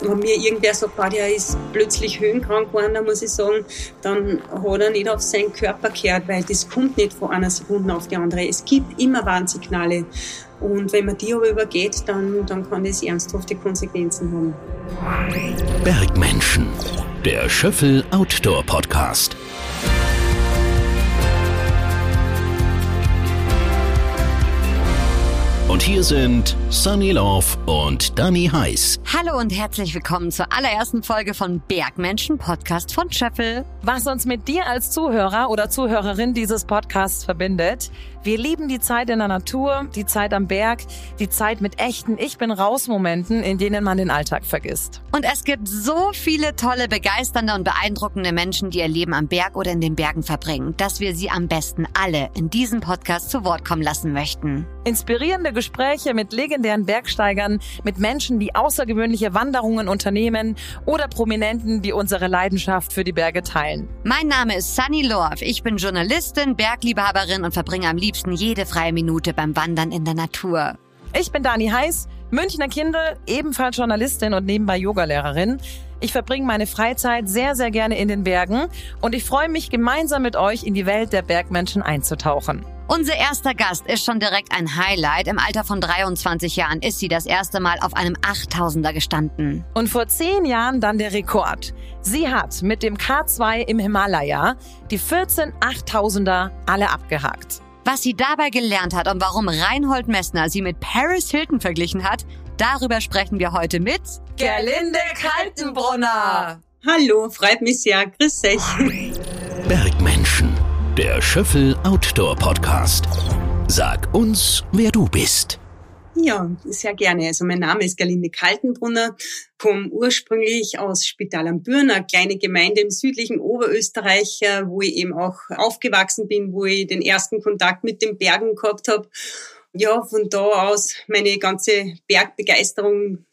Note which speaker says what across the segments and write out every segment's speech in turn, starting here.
Speaker 1: wenn mir irgendwer sagt, ah, der ist plötzlich höhenkrank geworden, dann muss ich sagen, dann hat er nicht auf seinen Körper gehört, weil das kommt nicht von einer Sekunde auf die andere. Es gibt immer Warnsignale. Und wenn man die aber übergeht, dann, dann kann das ernsthafte Konsequenzen haben.
Speaker 2: Bergmenschen, der Schöffel Outdoor Podcast. Und hier sind Sunny Love und Danny Heiß.
Speaker 3: Hallo und herzlich willkommen zur allerersten Folge von Bergmenschen Podcast von Schöffel.
Speaker 4: Was uns mit dir als Zuhörer oder Zuhörerin dieses Podcasts verbindet, wir lieben die Zeit in der Natur, die Zeit am Berg, die Zeit mit echten Ich bin raus Momenten, in denen man den Alltag vergisst.
Speaker 3: Und es gibt so viele tolle, begeisternde und beeindruckende Menschen, die ihr Leben am Berg oder in den Bergen verbringen, dass wir sie am besten alle in diesem Podcast zu Wort kommen lassen möchten.
Speaker 4: Inspirierende Gespräche mit legendären Bergsteigern, mit Menschen, die außergewöhnliche Wanderungen unternehmen oder Prominenten, die unsere Leidenschaft für die Berge teilen.
Speaker 3: Mein Name ist Sunny Lorf. Ich bin Journalistin, Bergliebhaberin und verbringe am liebsten jede freie Minute beim Wandern in der Natur.
Speaker 4: Ich bin Dani Heiß, Münchner Kindel, ebenfalls Journalistin und nebenbei Yogalehrerin. Ich verbringe meine Freizeit sehr, sehr gerne in den Bergen und ich freue mich, gemeinsam mit euch in die Welt der Bergmenschen einzutauchen.
Speaker 3: Unser erster Gast ist schon direkt ein Highlight. Im Alter von 23 Jahren ist sie das erste Mal auf einem 8000er gestanden.
Speaker 4: Und vor zehn Jahren dann der Rekord. Sie hat mit dem K2 im Himalaya die 14 8000er alle abgehakt.
Speaker 3: Was sie dabei gelernt hat und warum Reinhold Messner sie mit Paris Hilton verglichen hat, darüber sprechen wir heute mit
Speaker 4: Gerlinde Kaltenbrunner.
Speaker 1: Hallo, freut mich sehr. Grüß euch.
Speaker 2: Der Schöffel Outdoor Podcast. Sag uns, wer du bist.
Speaker 1: Ja, sehr gerne. Also mein Name ist Gerlinde Kaltenbrunner, komme ursprünglich aus Spital am Büren, eine kleine Gemeinde im südlichen Oberösterreich, äh, wo ich eben auch aufgewachsen bin, wo ich den ersten Kontakt mit den Bergen gehabt habe. Ja, von da aus meine ganze Bergbegeisterung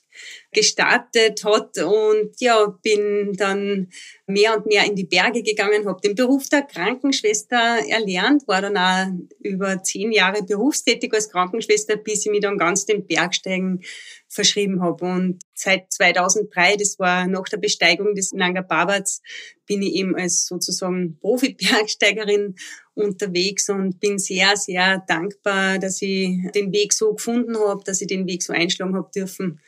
Speaker 1: gestartet hat und ja, bin dann mehr und mehr in die Berge gegangen, habe den Beruf der Krankenschwester erlernt, war dann auch über zehn Jahre berufstätig als Krankenschwester, bis ich mich dann ganz dem Bergsteigen verschrieben habe. Und seit 2003, das war nach der Besteigung des Nanga Parbat's, bin ich eben als sozusagen Profi-Bergsteigerin unterwegs und bin sehr, sehr dankbar, dass ich den Weg so gefunden habe, dass ich den Weg so einschlagen habe dürfen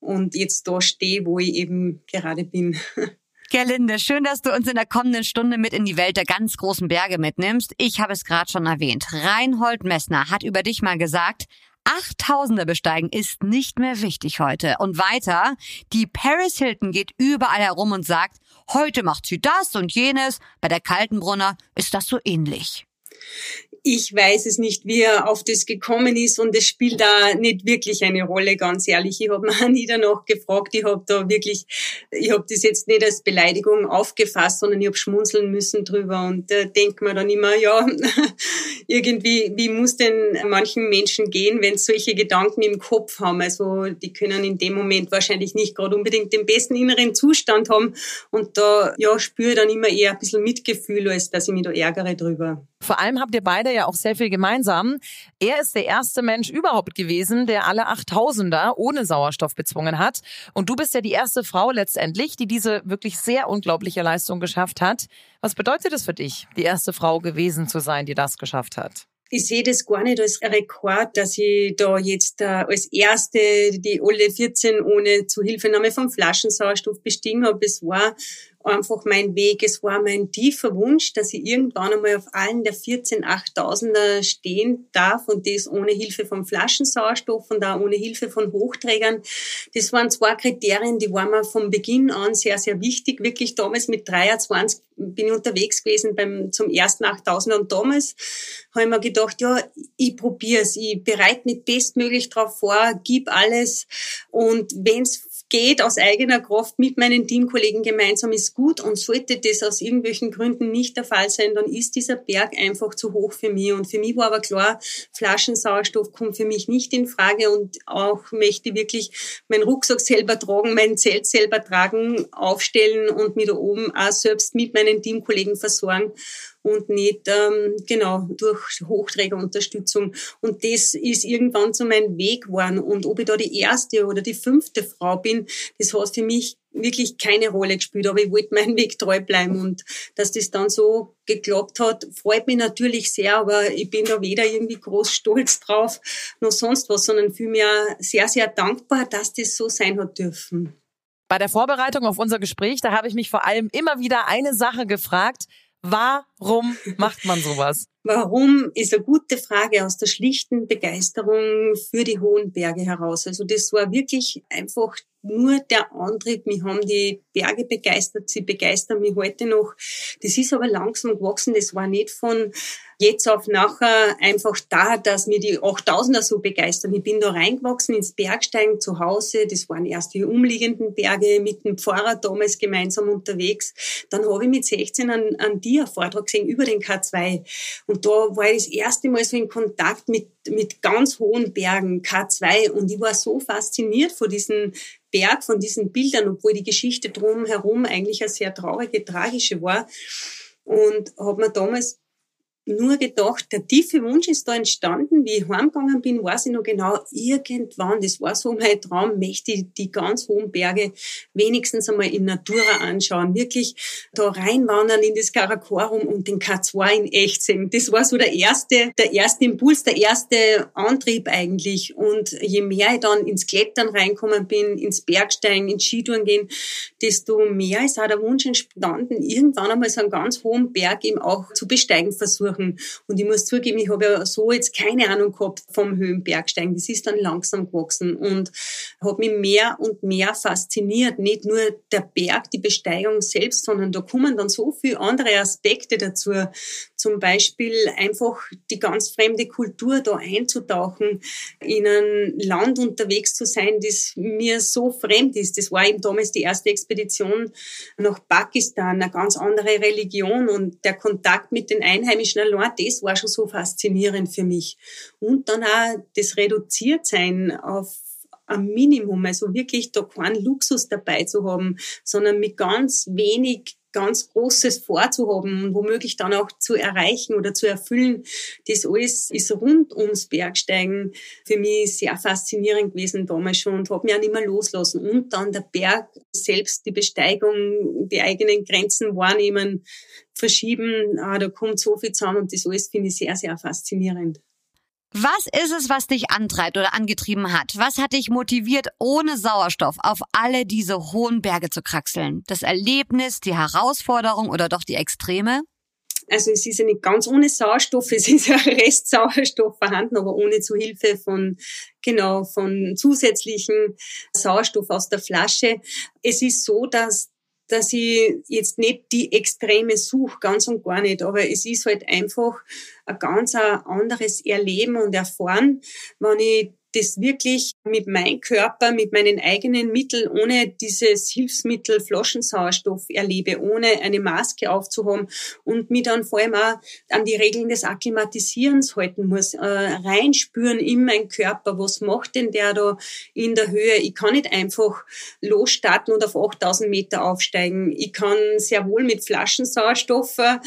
Speaker 1: und jetzt da stehe, wo ich eben gerade bin.
Speaker 3: Gerlinde, schön, dass du uns in der kommenden Stunde mit in die Welt der ganz großen Berge mitnimmst. Ich habe es gerade schon erwähnt. Reinhold Messner hat über dich mal gesagt, Achttausender besteigen ist nicht mehr wichtig heute. Und weiter, die Paris Hilton geht überall herum und sagt, heute macht sie das und jenes. Bei der Kaltenbrunner ist das so ähnlich.
Speaker 1: Ich weiß es nicht, wie er auf das gekommen ist und es spielt da nicht wirklich eine Rolle, ganz ehrlich. Ich habe mir nie danach gefragt. Ich habe da wirklich, ich habe das jetzt nicht als Beleidigung aufgefasst, sondern ich habe schmunzeln müssen drüber und äh, denke mir dann immer, ja, irgendwie, wie muss denn manchen Menschen gehen, wenn sie solche Gedanken im Kopf haben? Also die können in dem Moment wahrscheinlich nicht gerade unbedingt den besten inneren Zustand haben und da ja spüre ich dann immer eher ein bisschen Mitgefühl, als dass ich mich da ärgere drüber.
Speaker 4: Vor allem habt ihr beide ja auch sehr viel gemeinsam. Er ist der erste Mensch überhaupt gewesen, der alle 8000er ohne Sauerstoff bezwungen hat. Und du bist ja die erste Frau letztendlich, die diese wirklich sehr unglaubliche Leistung geschafft hat. Was bedeutet es für dich, die erste Frau gewesen zu sein, die das geschafft hat?
Speaker 1: ich sehe das gar nicht als Rekord, dass ich da jetzt äh, als erste die alle 14 ohne Zuhilfenahme vom Flaschensauerstoff bestiegen habe. Es war einfach mein Weg. Es war mein tiefer Wunsch, dass ich irgendwann einmal auf allen der 14 8000er stehen darf und das ohne Hilfe vom Flaschensauerstoff und auch ohne Hilfe von Hochträgern. Das waren zwei Kriterien, die waren mir von Beginn an sehr, sehr wichtig. Wirklich damals mit 23 bin ich unterwegs gewesen beim, zum ersten 8000er und damals habe ich mir gedacht, ja, ich probiere es, ich bereite mich bestmöglich darauf vor, gib alles und wenn es geht aus eigener Kraft mit meinen Teamkollegen gemeinsam ist gut und sollte das aus irgendwelchen Gründen nicht der Fall sein, dann ist dieser Berg einfach zu hoch für mich. Und für mich war aber klar, Flaschensauerstoff kommt für mich nicht in Frage und auch möchte wirklich meinen Rucksack selber tragen, mein Zelt selber tragen, aufstellen und mich da oben auch selbst mit meinen Teamkollegen versorgen. Und nicht ähm, genau durch Hochträgerunterstützung. Und das ist irgendwann so mein Weg geworden. Und ob ich da die erste oder die fünfte Frau bin, das hat für mich wirklich keine Rolle gespielt, aber ich wollte meinen Weg treu bleiben und dass das dann so geklappt hat, freut mich natürlich sehr, aber ich bin da weder irgendwie groß stolz drauf noch sonst was, sondern vielmehr sehr, sehr dankbar, dass das so sein hat dürfen.
Speaker 4: Bei der Vorbereitung auf unser Gespräch, da habe ich mich vor allem immer wieder eine Sache gefragt. Warum macht man sowas?
Speaker 1: Warum ist eine gute Frage aus der schlichten Begeisterung für die hohen Berge heraus. Also das war wirklich einfach nur der Antrieb. Mich haben die Berge begeistert, sie begeistern mich heute noch. Das ist aber langsam gewachsen. Das war nicht von jetzt auf nachher einfach da, dass mir die 8000er so begeistern. Ich bin da reingewachsen ins Bergsteigen zu Hause. Das waren erst die umliegenden Berge mit dem Pfarrer damals gemeinsam unterwegs. Dann habe ich mit 16 an, an dir Vortrag gesehen über den K2. Und da war ich das erste Mal so in Kontakt mit, mit ganz hohen Bergen, K2. Und ich war so fasziniert von diesen Berg, von diesen Bildern, obwohl die Geschichte drumherum eigentlich eine sehr traurige, tragische war. Und habe mir damals nur gedacht, der tiefe Wunsch ist da entstanden, wie ich heimgegangen bin, weiß ich noch genau, irgendwann, das war so mein Traum, möchte ich die ganz hohen Berge wenigstens einmal in Natura anschauen, wirklich da reinwandern in das Karakorum und den K2 in echt sehen. Das war so der erste, der erste Impuls, der erste Antrieb eigentlich. Und je mehr ich dann ins Klettern reinkommen bin, ins Bergsteigen, ins Skitouren gehen, desto mehr ist auch der Wunsch entstanden, irgendwann einmal so einen ganz hohen Berg eben auch zu besteigen versuchen machen. Und ich muss zugeben, ich habe ja so jetzt keine Ahnung gehabt vom Höhenbergsteigen. Das ist dann langsam gewachsen und hat mich mehr und mehr fasziniert. Nicht nur der Berg, die Besteigung selbst, sondern da kommen dann so viele andere Aspekte dazu. Zum Beispiel einfach die ganz fremde Kultur da einzutauchen, in ein Land unterwegs zu sein, das mir so fremd ist. Das war eben damals die erste Expedition nach Pakistan, eine ganz andere Religion und der Kontakt mit den Einheimischen allein das war schon so faszinierend für mich. Und dann auch das Reduziertsein auf ein Minimum, also wirklich da keinen Luxus dabei zu haben, sondern mit ganz wenig ganz Großes vorzuhaben und womöglich dann auch zu erreichen oder zu erfüllen. Das alles ist rund ums Bergsteigen für mich sehr faszinierend gewesen damals schon und habe mich auch nicht mehr loslassen. Und dann der Berg selbst, die Besteigung, die eigenen Grenzen wahrnehmen, verschieben, ah, da kommt so viel zusammen und das alles finde ich sehr, sehr faszinierend.
Speaker 3: Was ist es, was dich antreibt oder angetrieben hat? Was hat dich motiviert, ohne Sauerstoff auf alle diese hohen Berge zu kraxeln? Das Erlebnis, die Herausforderung oder doch die Extreme?
Speaker 1: Also es ist ja nicht ganz ohne Sauerstoff, es ist ja Restsauerstoff vorhanden, aber ohne Zuhilfe von genau von zusätzlichen Sauerstoff aus der Flasche. Es ist so, dass dass ich jetzt nicht die Extreme suche, ganz und gar nicht, aber es ist halt einfach ein ganz anderes Erleben und Erfahren, wenn ich das wirklich mit meinem Körper, mit meinen eigenen Mitteln, ohne dieses Hilfsmittel Flaschensauerstoff erlebe, ohne eine Maske aufzuhaben und mich dann vor allem auch an die Regeln des Akklimatisierens halten muss, äh, reinspüren in meinen Körper, was macht denn der da in der Höhe? Ich kann nicht einfach losstarten und auf 8000 Meter aufsteigen. Ich kann sehr wohl mit Flaschensauerstoff äh,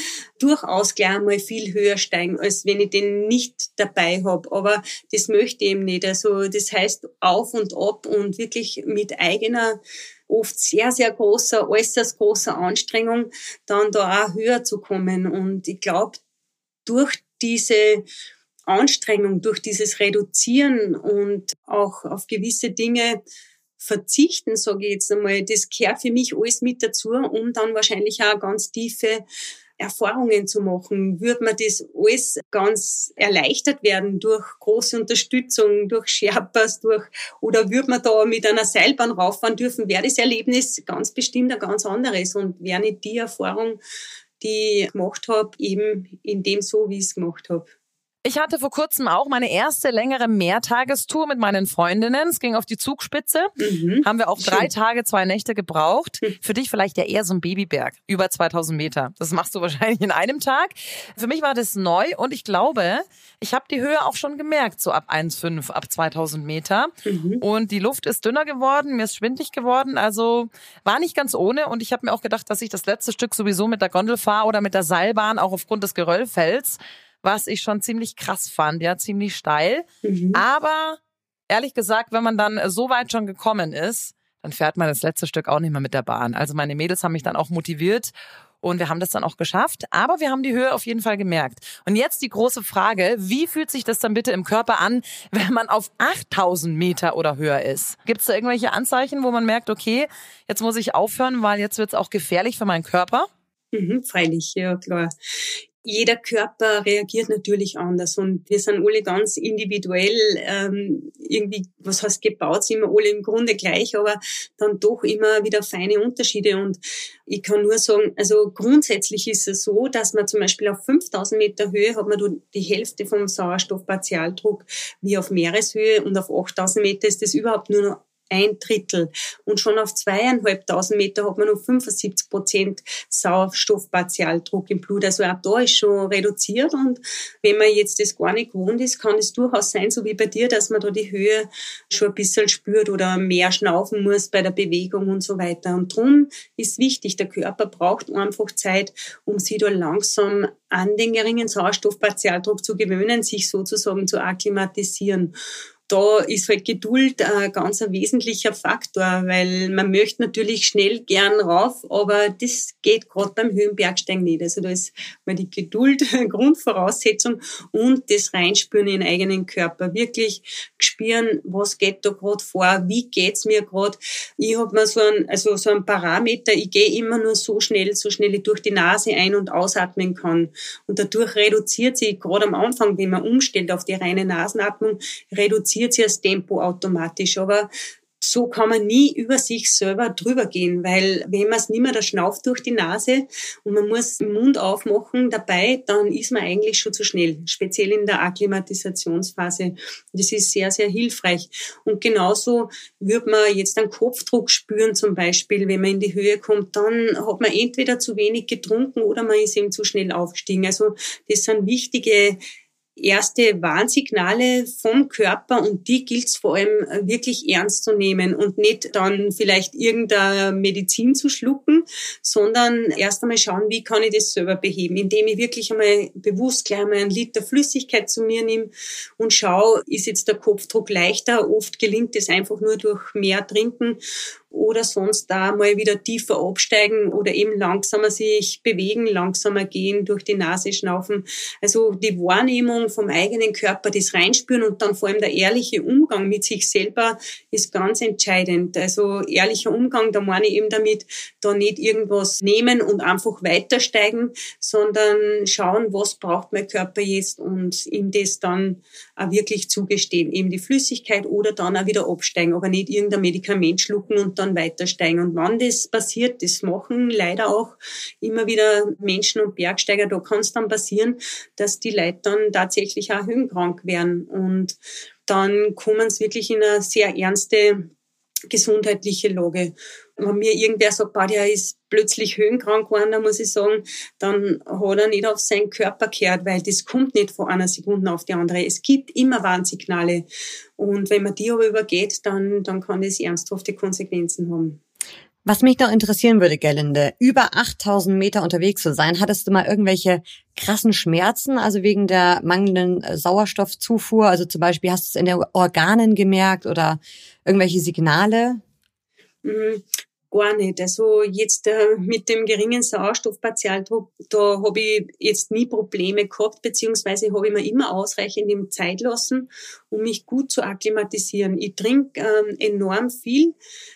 Speaker 1: durchaus gleich einmal viel höher steigen, als wenn ich den nicht dabei habe. Aber das möchte ich eben nicht. Also das heißt auf und ab und wirklich mit eigener oft sehr, sehr großer, äußerst großer Anstrengung dann da auch höher zu kommen. Und ich glaube, durch diese Anstrengung, durch dieses Reduzieren und auch auf gewisse Dinge verzichten, sage ich jetzt einmal, das gehört für mich alles mit dazu, um dann wahrscheinlich auch ganz tiefe Erfahrungen zu machen, würde mir das alles ganz erleichtert werden durch große Unterstützung, durch Sherpas, durch, oder würde man da mit einer Seilbahn rauffahren dürfen, wäre das Erlebnis ganz bestimmt ein ganz anderes und wäre nicht die Erfahrung, die ich gemacht habe, eben in dem so, wie ich es gemacht habe.
Speaker 4: Ich hatte vor kurzem auch meine erste längere Mehrtagestour mit meinen Freundinnen. Es ging auf die Zugspitze. Mhm. Haben wir auch drei Tage, zwei Nächte gebraucht. Hm. Für dich vielleicht ja eher so ein Babyberg. Über 2000 Meter. Das machst du wahrscheinlich in einem Tag. Für mich war das neu und ich glaube, ich habe die Höhe auch schon gemerkt, so ab 1,5, ab 2000 Meter. Mhm. Und die Luft ist dünner geworden, mir ist schwindlig geworden. Also war nicht ganz ohne. Und ich habe mir auch gedacht, dass ich das letzte Stück sowieso mit der Gondel fahre oder mit der Seilbahn, auch aufgrund des Geröllfelds was ich schon ziemlich krass fand, ja, ziemlich steil. Mhm. Aber ehrlich gesagt, wenn man dann so weit schon gekommen ist, dann fährt man das letzte Stück auch nicht mehr mit der Bahn. Also meine Mädels haben mich dann auch motiviert und wir haben das dann auch geschafft. Aber wir haben die Höhe auf jeden Fall gemerkt. Und jetzt die große Frage, wie fühlt sich das dann bitte im Körper an, wenn man auf 8000 Meter oder höher ist? Gibt es da irgendwelche Anzeichen, wo man merkt, okay, jetzt muss ich aufhören, weil jetzt wird es auch gefährlich für meinen Körper?
Speaker 1: Mhm, freilich, ja klar jeder Körper reagiert natürlich anders und wir sind alle ganz individuell ähm, irgendwie, was heißt gebaut, sind wir alle im Grunde gleich, aber dann doch immer wieder feine Unterschiede und ich kann nur sagen, also grundsätzlich ist es so, dass man zum Beispiel auf 5000 Meter Höhe hat man die Hälfte vom Sauerstoffpartialdruck wie auf Meereshöhe und auf 8000 Meter ist das überhaupt nur noch ein Drittel. Und schon auf zweieinhalbtausend Meter hat man noch 75 Prozent Sauerstoffpartialdruck im Blut. Also auch da ist schon reduziert. Und wenn man jetzt das gar nicht gewohnt ist, kann es durchaus sein, so wie bei dir, dass man da die Höhe schon ein bisschen spürt oder mehr schnaufen muss bei der Bewegung und so weiter. Und drum ist wichtig, der Körper braucht einfach Zeit, um sich da langsam an den geringen Sauerstoffpartialdruck zu gewöhnen, sich sozusagen zu akklimatisieren da ist halt Geduld ein ganz ein wesentlicher Faktor, weil man möchte natürlich schnell gern rauf, aber das geht gerade beim Höhenbergsteigen nicht. Also da ist mal die Geduld eine Grundvoraussetzung und das Reinspüren in den eigenen Körper. Wirklich spüren, was geht da gerade vor, wie geht's mir gerade. Ich habe mir so ein, also so ein Parameter, ich gehe immer nur so schnell, so schnell ich durch die Nase ein- und ausatmen kann. Und dadurch reduziert sich gerade am Anfang, wenn man umstellt auf die reine Nasenatmung, reduziert reduziert sich das Tempo automatisch. Aber so kann man nie über sich selber drüber gehen, weil wenn man es nicht mehr, der schnauft durch die Nase und man muss den Mund aufmachen dabei, dann ist man eigentlich schon zu schnell, speziell in der Akklimatisationsphase. Das ist sehr, sehr hilfreich. Und genauso wird man jetzt einen Kopfdruck spüren zum Beispiel, wenn man in die Höhe kommt, dann hat man entweder zu wenig getrunken oder man ist eben zu schnell aufgestiegen. Also das sind wichtige erste Warnsignale vom Körper und die gilt es vor allem äh, wirklich ernst zu nehmen und nicht dann vielleicht irgendeine Medizin zu schlucken, sondern erst einmal schauen, wie kann ich das selber beheben, indem ich wirklich einmal bewusst gleich mal einen Liter Flüssigkeit zu mir nehme und schaue, ist jetzt der Kopfdruck leichter. Oft gelingt es einfach nur durch mehr Trinken oder sonst da mal wieder tiefer absteigen oder eben langsamer sich bewegen, langsamer gehen, durch die Nase schnaufen. Also die Wahrnehmung vom eigenen Körper, das Reinspüren und dann vor allem der ehrliche Umgang mit sich selber ist ganz entscheidend. Also ehrlicher Umgang, da meine ich eben damit, da nicht irgendwas nehmen und einfach weitersteigen, sondern schauen, was braucht mein Körper jetzt und ihm das dann auch wirklich zugestehen. Eben die Flüssigkeit oder dann auch wieder absteigen, aber nicht irgendein Medikament schlucken und dann weitersteigen. Und wann das passiert, das machen leider auch immer wieder Menschen und Bergsteiger, da kann es dann passieren, dass die Leute dann tatsächlich auch höhenkrank werden. Und dann kommen sie wirklich in eine sehr ernste gesundheitliche Lage. Wenn mir irgendwer sagt, bah, der ist plötzlich höhenkrank geworden, dann muss ich sagen, dann hat er nicht auf seinen Körper gehört, weil das kommt nicht von einer Sekunde auf die andere. Es gibt immer Warnsignale. Und wenn man die aber übergeht, dann, dann kann das ernsthafte Konsequenzen haben.
Speaker 3: Was mich noch interessieren würde, Gerlinde, über 8000 Meter unterwegs zu sein, hattest du mal irgendwelche krassen Schmerzen, also wegen der mangelnden äh, Sauerstoffzufuhr? Also zum Beispiel hast du es in den Organen gemerkt oder irgendwelche Signale?
Speaker 1: Gar nicht. Also jetzt äh, mit dem geringen Sauerstoffpartialdruck, da habe ich jetzt nie Probleme gehabt, beziehungsweise habe ich mir immer ausreichend im Zeit lassen, um mich gut zu akklimatisieren. Ich trinke ähm, enorm viel.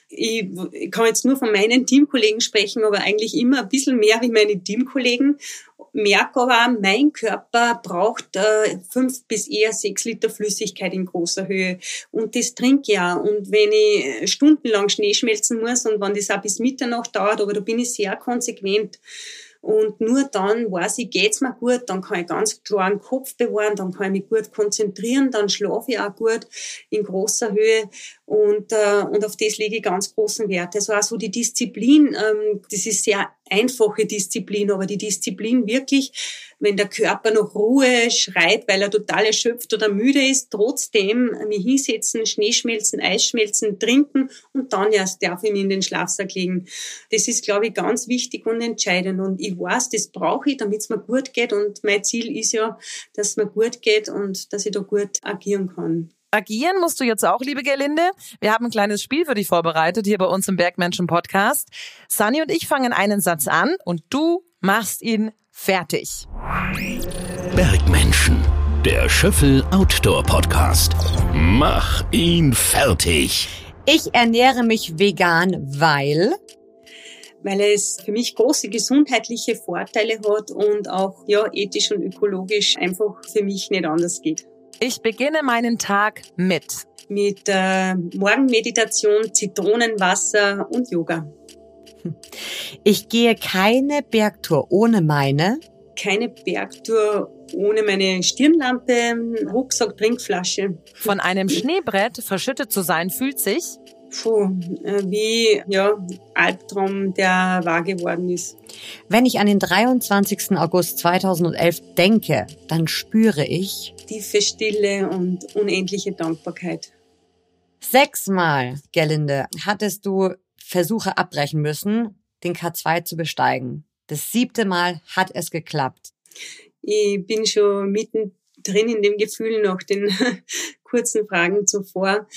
Speaker 1: Ich, ich kann jetzt nur von meinen Teamkollegen sprechen, aber eigentlich immer ein bisschen mehr wie meine Teamkollegen merke aber, mein Körper braucht äh, fünf bis eher sechs Liter Flüssigkeit in großer Höhe. Und das trinke ich auch. Und wenn ich stundenlang Schnee schmelzen muss und wenn das auch bis Mitternacht dauert, aber da bin ich sehr konsequent. Und nur dann weiß ich, geht's mir gut, dann kann ich ganz klar den Kopf bewahren, dann kann ich mich gut konzentrieren, dann schlafe ich auch gut in großer Höhe und, äh, und auf das lege ich ganz großen Wert. Also auch so die Disziplin, ähm, das ist sehr einfache Disziplin, aber die Disziplin wirklich, wenn der Körper noch Ruhe schreit, weil er total erschöpft oder müde ist, trotzdem mich hinsetzen, Schnee schmelzen, Eis schmelzen, trinken und dann erst darf ich mich in den Schlafsack legen. Das ist, glaube ich, ganz wichtig und entscheidend. Und ich weiß, das brauche ich, damit es mir gut geht. Und mein Ziel ist ja, dass es mir gut geht und dass ich da gut agieren kann.
Speaker 4: Agieren musst du jetzt auch, liebe Gerlinde. Wir haben ein kleines Spiel für dich vorbereitet hier bei uns im Bergmenschen Podcast. Sunny und ich fangen einen Satz an und du machst ihn fertig.
Speaker 2: Bergmenschen, der Schöffel Outdoor Podcast. Mach ihn fertig.
Speaker 3: Ich ernähre mich vegan, weil
Speaker 1: weil es für mich große gesundheitliche Vorteile hat und auch ja ethisch und ökologisch einfach für mich nicht anders geht.
Speaker 4: Ich beginne meinen Tag mit
Speaker 1: mit äh, Morgenmeditation, Zitronenwasser und Yoga.
Speaker 3: Ich gehe keine Bergtour ohne meine
Speaker 1: keine Bergtour ohne meine Stirnlampe, Rucksack, Trinkflasche.
Speaker 4: Von einem Schneebrett verschüttet zu sein fühlt sich
Speaker 1: Puh, äh, wie ja, Albtraum, der wahr geworden ist.
Speaker 3: Wenn ich an den 23. August 2011 denke, dann spüre ich
Speaker 1: tiefe Stille und unendliche Dankbarkeit.
Speaker 3: Sechsmal, Gerlinde, hattest du Versuche abbrechen müssen, den K2 zu besteigen. Das siebte Mal hat es geklappt.
Speaker 1: Ich bin schon mittendrin in dem Gefühl nach den kurzen Fragen zuvor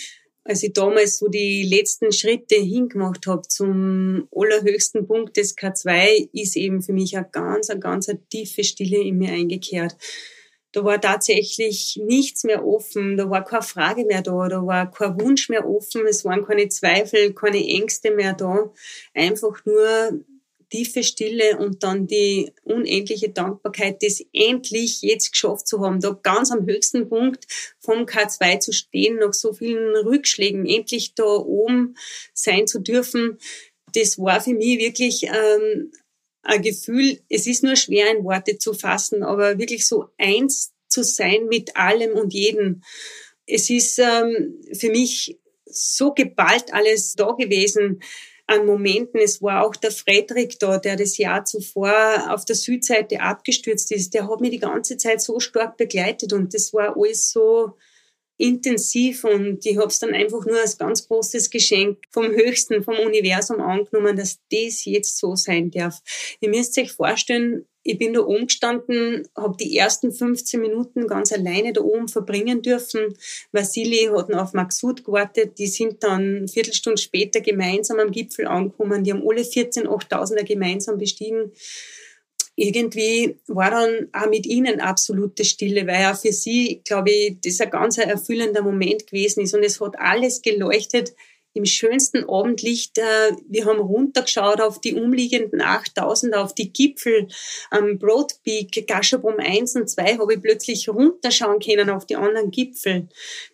Speaker 1: als ich damals so die letzten Schritte hingemacht habe zum allerhöchsten Punkt des K2, ist eben für mich eine ganz, eine ganz eine tiefe Stille in mir eingekehrt. Da war tatsächlich nichts mehr offen, da war keine Frage mehr da, da war kein Wunsch mehr offen, es waren keine Zweifel, keine Ängste mehr da. Einfach nur tiefe Stille und dann die unendliche Dankbarkeit, das endlich jetzt geschafft zu haben, da ganz am höchsten Punkt vom K2 zu stehen, nach so vielen Rückschlägen, endlich da oben sein zu dürfen, das war für mich wirklich ähm, ein Gefühl, es ist nur schwer in Worte zu fassen, aber wirklich so eins zu sein mit allem und jedem. Es ist ähm, für mich so geballt alles da gewesen an Momenten. Es war auch der Frederik da, der das Jahr zuvor auf der Südseite abgestürzt ist. Der hat mich die ganze Zeit so stark begleitet und das war alles so intensiv und ich habe es dann einfach nur als ganz großes Geschenk vom Höchsten, vom Universum angenommen, dass das jetzt so sein darf. Ihr müsst euch vorstellen, ich bin da oben gestanden, habe die ersten 15 Minuten ganz alleine da oben verbringen dürfen. Vasili hat noch auf Maxud gewartet. Die sind dann eine Viertelstunde später gemeinsam am Gipfel angekommen. Die haben alle 14 8000er gemeinsam bestiegen. Irgendwie war dann auch mit ihnen absolute Stille, weil ja für sie, glaube ich, das ein ganz erfüllender Moment gewesen ist. Und es hat alles geleuchtet im schönsten Abendlicht. Äh, wir haben runtergeschaut auf die umliegenden 8000, auf die Gipfel am Broad Peak, Gashabrum 1 und 2, habe ich plötzlich runterschauen können auf die anderen Gipfel.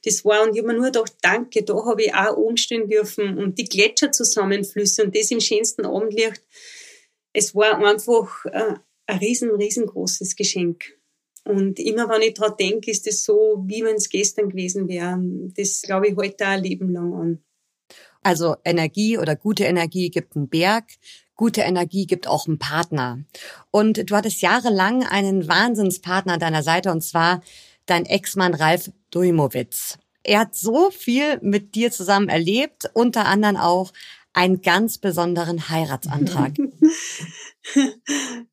Speaker 1: Das war, und ich habe mir nur gedacht, danke, da habe ich auch oben stehen dürfen und die Gletscherzusammenflüsse und das im schönsten Abendlicht. Es war einfach äh, ein riesen, riesengroßes Geschenk. Und immer wenn ich daran denke, ist es so, wie wenn es gestern gewesen wäre. Das glaube ich heute auch ein Leben lang an.
Speaker 3: Also Energie oder gute Energie gibt einen Berg, gute Energie gibt auch einen Partner. Und du hattest jahrelang einen Wahnsinnspartner an deiner Seite und zwar dein Ex-Mann Ralf Dujmowitz. Er hat so viel mit dir zusammen erlebt, unter anderem auch einen ganz besonderen Heiratsantrag.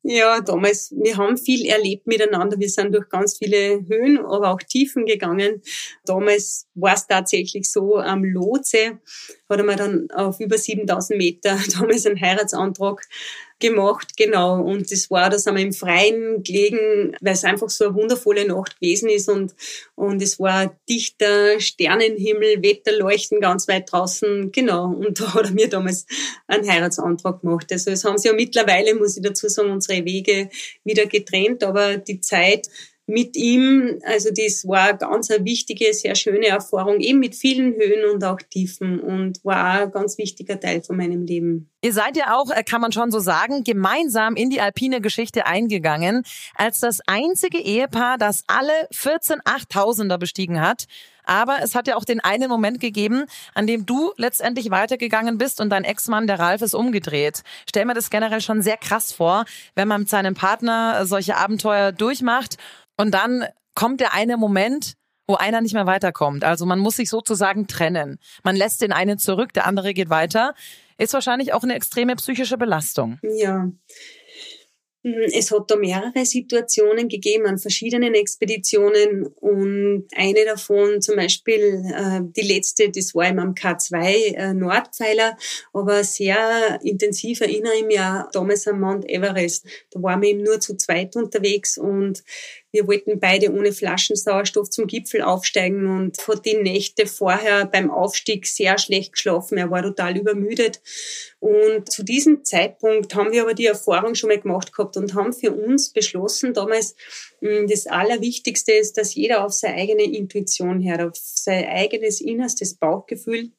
Speaker 1: ja, damals, wir haben viel erlebt miteinander. Wir sind durch ganz viele Höhen, aber auch Tiefen gegangen. Damals war es tatsächlich so, am Lotse hat er dann auf über 7000 Meter damals einen Heiratsantrag gemacht, genau. Und das war, da sind wir im Freien gelegen, weil es einfach so eine wundervolle Nacht gewesen ist und, und es war dichter Sternenhimmel, Wetterleuchten ganz weit draußen, genau. Und da hat er mir damals einen Heiratsantrag gemacht. Also es haben sich ja mittlerweile, muss ich dazu sagen, unsere Wege wieder getrennt, aber die Zeit mit ihm. Also das war ganz eine wichtige, sehr schöne Erfahrung, eben mit vielen Höhen und auch Tiefen und war ein ganz wichtiger Teil von meinem Leben.
Speaker 4: Ihr seid ja auch, äh, kann man schon so sagen, gemeinsam in die alpine Geschichte eingegangen, als das einzige Ehepaar, das alle 14 Achttausender bestiegen hat. Aber es hat ja auch den einen Moment gegeben, an dem du letztendlich weitergegangen bist und dein Ex-Mann, der Ralf, ist umgedreht. Stell mir das generell schon sehr krass vor, wenn man mit seinem Partner solche Abenteuer durchmacht und dann kommt der eine Moment, wo einer nicht mehr weiterkommt. Also man muss sich sozusagen trennen. Man lässt den einen zurück, der andere geht weiter. Ist wahrscheinlich auch eine extreme psychische Belastung.
Speaker 1: Ja. Es hat da mehrere Situationen gegeben an verschiedenen Expeditionen und eine davon zum Beispiel, äh, die letzte, das war im K2 äh, Nordpfeiler, aber sehr intensiv erinnere ich mich auch damals am Mount Everest. Da waren wir eben nur zu zweit unterwegs und wir wollten beide ohne Flaschensauerstoff zum Gipfel aufsteigen und hat die Nächte vorher beim Aufstieg sehr schlecht geschlafen. Er war total übermüdet. Und zu diesem Zeitpunkt haben wir aber die Erfahrung schon mal gemacht gehabt und haben für uns beschlossen damals, hm, das Allerwichtigste ist, dass jeder auf seine eigene Intuition hört, auf sein eigenes innerstes Bauchgefühl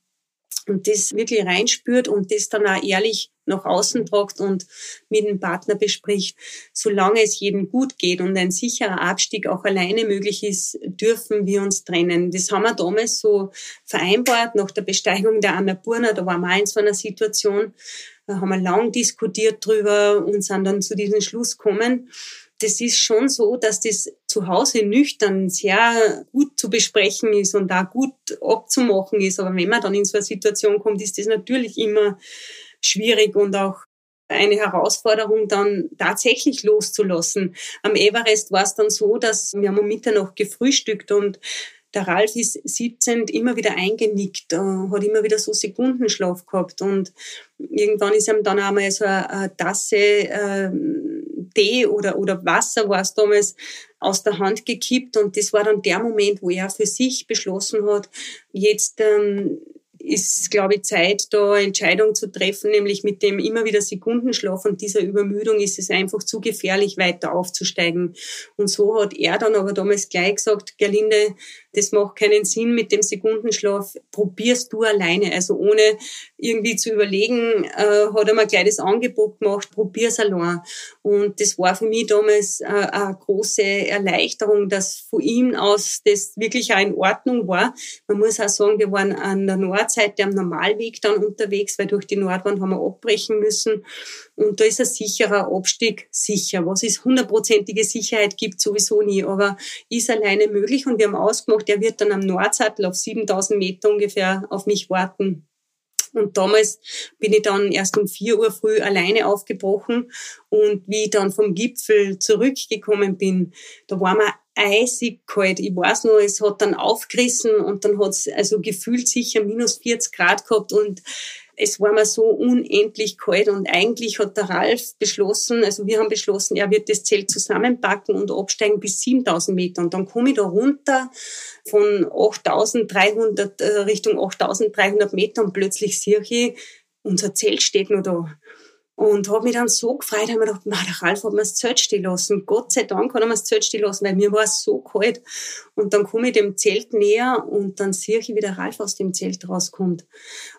Speaker 1: und das wirklich reinspürt und das dann auch ehrlich nach außen tragt und mit dem Partner bespricht. Solange es jedem gut geht und ein sicherer Abstieg auch alleine möglich ist, dürfen wir uns trennen. Das haben wir damals so vereinbart nach der Besteigung der Annapurna. Da waren wir in so einer Situation, da haben wir lang diskutiert drüber und sind dann zu diesem Schluss gekommen das ist schon so, dass das zu Hause nüchtern sehr gut zu besprechen ist und da gut abzumachen ist. Aber wenn man dann in so eine Situation kommt, ist das natürlich immer schwierig und auch eine Herausforderung, dann tatsächlich loszulassen. Am Everest war es dann so, dass wir haben um Mitternacht gefrühstückt und der Ralf ist sitzend immer wieder eingenickt, äh, hat immer wieder so Sekundenschlaf gehabt und irgendwann ist ihm dann einmal so eine, eine Tasse äh, Tee oder, oder Wasser war es damals aus der Hand gekippt und das war dann der Moment, wo er für sich beschlossen hat, jetzt ähm, ist, glaube ich, Zeit, da Entscheidungen zu treffen, nämlich mit dem immer wieder Sekundenschlaf und dieser Übermüdung ist es einfach zu gefährlich, weiter aufzusteigen. Und so hat er dann aber damals gleich gesagt, Gerlinde, das macht keinen Sinn mit dem Sekundenschlaf, probierst du alleine. Also ohne irgendwie zu überlegen, äh, hat er mir gleich das Angebot gemacht, probier's allein. Und das war für mich damals äh, eine große Erleichterung, dass von ihm aus das wirklich auch in Ordnung war. Man muss auch sagen, wir waren an der Nordseite am Normalweg dann unterwegs, weil durch die Nordwand haben wir abbrechen müssen. Und da ist ein sicherer Abstieg sicher. Was ist hundertprozentige Sicherheit gibt sowieso nie, aber ist alleine möglich. Und wir haben ausgemacht, er wird dann am Nordsattel auf 7000 Meter ungefähr auf mich warten. Und damals bin ich dann erst um vier Uhr früh alleine aufgebrochen. Und wie ich dann vom Gipfel zurückgekommen bin, da war mir eisig kalt. Ich weiß noch, es hat dann aufgerissen und dann hat es also gefühlt sicher minus 40 Grad gehabt und es war mir so unendlich kalt und eigentlich hat der Ralf beschlossen, also wir haben beschlossen, er wird das Zelt zusammenpacken und absteigen bis 7000 Meter und dann komme ich da runter von 8300 äh, Richtung 8300 Meter und plötzlich sehe ich, unser Zelt steht nur da. Und habe mich dann so gefreut, habe mir gedacht, na, der Ralf hat mir das Zelt stehen lassen. Gott sei Dank hat er mir das Zelt stehen lassen, weil mir war es so kalt. Und dann komme ich dem Zelt näher und dann sehe ich, wie der Ralf aus dem Zelt rauskommt.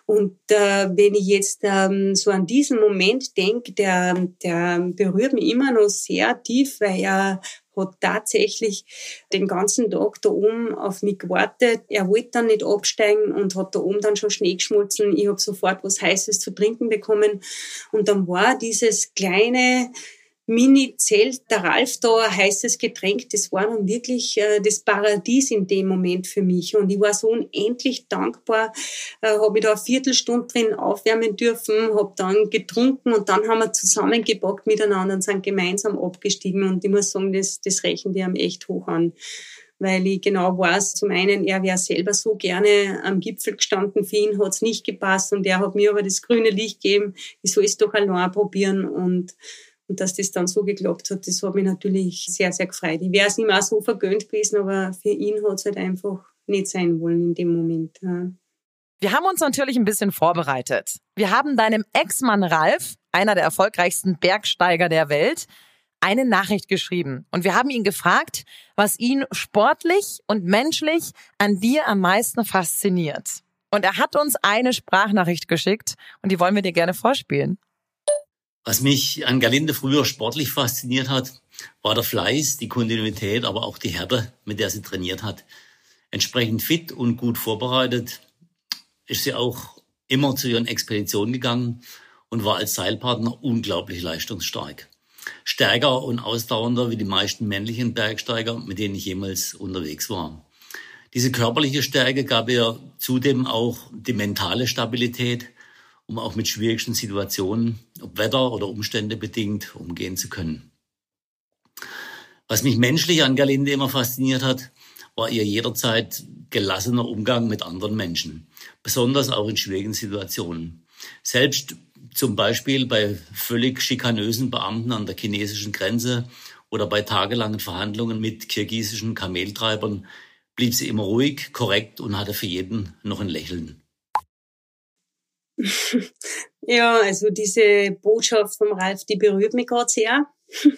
Speaker 1: Und äh, wenn ich jetzt ähm, so an diesen Moment denke, der, der berührt mich immer noch sehr tief, weil er hat tatsächlich den ganzen Tag da oben auf mich gewartet. Er wollte dann nicht absteigen und hat da oben dann schon Schnee geschmolzen. Ich habe sofort was Heißes zu trinken bekommen. Und dann war dieses kleine Mini-Zelt, der Ralf da, ein heißes Getränk, das war dann wirklich äh, das Paradies in dem Moment für mich. Und ich war so unendlich dankbar, äh, habe mich da eine Viertelstunde drin aufwärmen dürfen, habe dann getrunken und dann haben wir zusammengepackt miteinander und sind gemeinsam abgestiegen. Und ich muss sagen, das, das rechnen die am echt hoch an weil ich genau weiß, zum einen, er wäre selber so gerne am Gipfel gestanden, für ihn hat's nicht gepasst und er hat mir aber das grüne Licht gegeben, ich soll es doch allein probieren und und dass das dann so geklappt hat, das hat mich natürlich sehr, sehr gefreut. Ich wäre es ihm auch so vergönnt gewesen, aber für ihn hat es halt einfach nicht sein wollen in dem Moment. Ja.
Speaker 4: Wir haben uns natürlich ein bisschen vorbereitet. Wir haben deinem Ex-Mann Ralf, einer der erfolgreichsten Bergsteiger der Welt, eine Nachricht geschrieben. Und wir haben ihn gefragt, was ihn sportlich und menschlich an dir am meisten fasziniert. Und er hat uns eine Sprachnachricht geschickt und die wollen wir dir gerne vorspielen.
Speaker 5: Was mich an Galinde früher sportlich fasziniert hat, war der Fleiß, die Kontinuität, aber auch die Härte, mit der sie trainiert hat. Entsprechend fit und gut vorbereitet ist sie auch immer zu ihren Expeditionen gegangen und war als Seilpartner unglaublich leistungsstark. Stärker und ausdauernder wie die meisten männlichen Bergsteiger, mit denen ich jemals unterwegs war. Diese körperliche Stärke gab ihr zudem auch die mentale Stabilität, um auch mit schwierigen Situationen, ob Wetter oder Umstände bedingt, umgehen zu können. Was mich menschlich an Galinde immer fasziniert hat, war ihr jederzeit gelassener Umgang mit anderen Menschen, besonders auch in schwierigen Situationen. Selbst zum Beispiel bei völlig schikanösen Beamten an der chinesischen Grenze oder bei tagelangen Verhandlungen mit kirgisischen Kameltreibern blieb sie immer ruhig, korrekt und hatte für jeden noch ein Lächeln.
Speaker 1: Ja, also diese Botschaft vom Ralf, die berührt mich gerade sehr.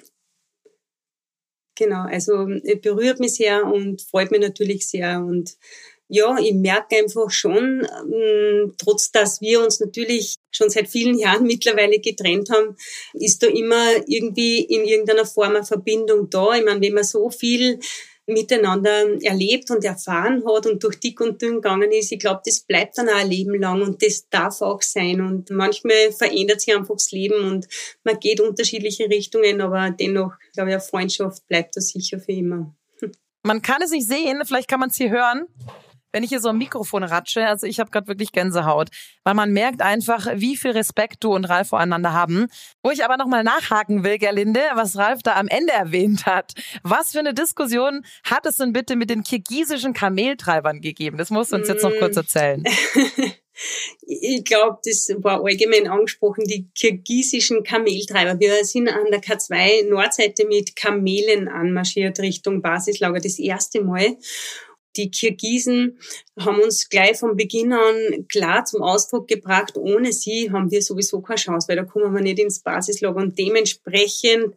Speaker 1: genau, also berührt mich sehr und freut mich natürlich sehr und ja, ich merke einfach schon, ähm, trotz dass wir uns natürlich schon seit vielen Jahren mittlerweile getrennt haben, ist da immer irgendwie in irgendeiner Form eine Verbindung da. Ich meine, wenn man so viel miteinander erlebt und erfahren hat und durch dick und dünn gegangen ist, ich glaube, das bleibt dann auch ein Leben lang und das darf auch sein. Und manchmal verändert sich einfach das Leben und man geht unterschiedliche Richtungen, aber dennoch, glaube ich, eine Freundschaft bleibt da sicher für immer.
Speaker 4: Man kann es nicht sehen, vielleicht kann man es hier hören wenn ich hier so ein Mikrofon ratsche, also ich habe gerade wirklich Gänsehaut, weil man merkt einfach, wie viel Respekt du und Ralf voreinander haben. Wo ich aber nochmal nachhaken will, Gerlinde, was Ralf da am Ende erwähnt hat. Was für eine Diskussion hat es denn bitte mit den kirgisischen Kameltreibern gegeben? Das musst du uns jetzt noch kurz erzählen.
Speaker 1: Ich glaube, das war allgemein angesprochen, die kirgisischen Kameltreiber. Wir sind an der K2 Nordseite mit Kamelen anmarschiert Richtung Basislager das erste Mal die Kirgisen haben uns gleich von Beginn an klar zum Ausdruck gebracht, ohne sie haben wir sowieso keine Chance, weil da kommen wir nicht ins Basislager. Und dementsprechend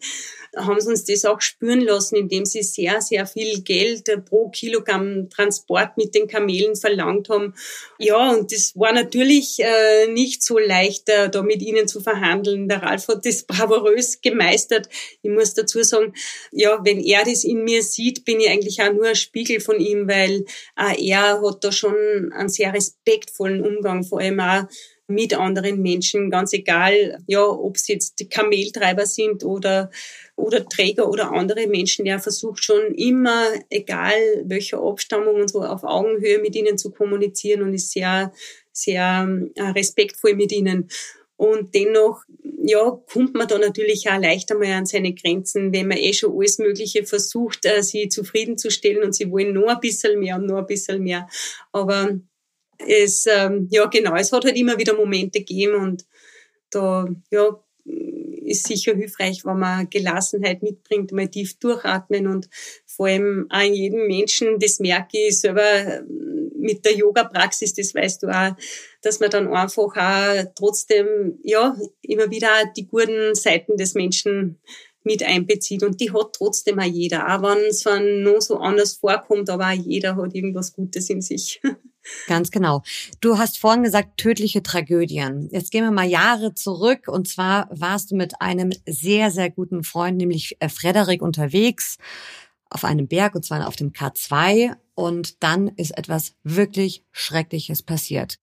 Speaker 1: haben sie uns das auch spüren lassen, indem sie sehr, sehr viel Geld pro Kilogramm Transport mit den Kamelen verlangt haben. Ja, und das war natürlich äh, nicht so leicht, äh, da mit ihnen zu verhandeln. Der Ralf hat das bravourös gemeistert. Ich muss dazu sagen, ja, wenn er das in mir sieht, bin ich eigentlich auch nur ein Spiegel von ihm, weil äh, er hat da schon einen sehr respektvollen Umgang, vor allem auch mit anderen Menschen, ganz egal, ja, ob es jetzt Kameltreiber sind oder, oder Träger oder andere Menschen. Er versucht schon immer, egal welcher Abstammung und so, auf Augenhöhe mit ihnen zu kommunizieren und ist sehr, sehr äh, respektvoll mit ihnen. Und dennoch, ja, kommt man da natürlich auch leichter mal an seine Grenzen, wenn man eh schon alles Mögliche versucht, äh, sie zufriedenzustellen und sie wollen noch ein bisschen mehr und noch ein bisschen mehr. Aber es, ähm, ja genau, es hat halt immer wieder Momente gegeben und da, ja, ist sicher hilfreich, wenn man Gelassenheit mitbringt, mal tief durchatmen und vor allem auch jedem Menschen, das merke ich selber ähm, mit der Yoga-Praxis, das weißt du auch, dass man dann einfach auch trotzdem, ja, immer wieder die guten Seiten des Menschen mit einbezieht und die hat trotzdem auch jeder, auch wenn es noch so anders vorkommt, aber auch jeder hat irgendwas Gutes in sich.
Speaker 3: Ganz genau. Du hast vorhin gesagt, tödliche Tragödien. Jetzt gehen wir mal Jahre zurück. Und zwar warst du mit einem sehr, sehr guten Freund, nämlich äh, Frederik, unterwegs auf einem Berg, und zwar auf dem K2. Und dann ist etwas wirklich Schreckliches passiert.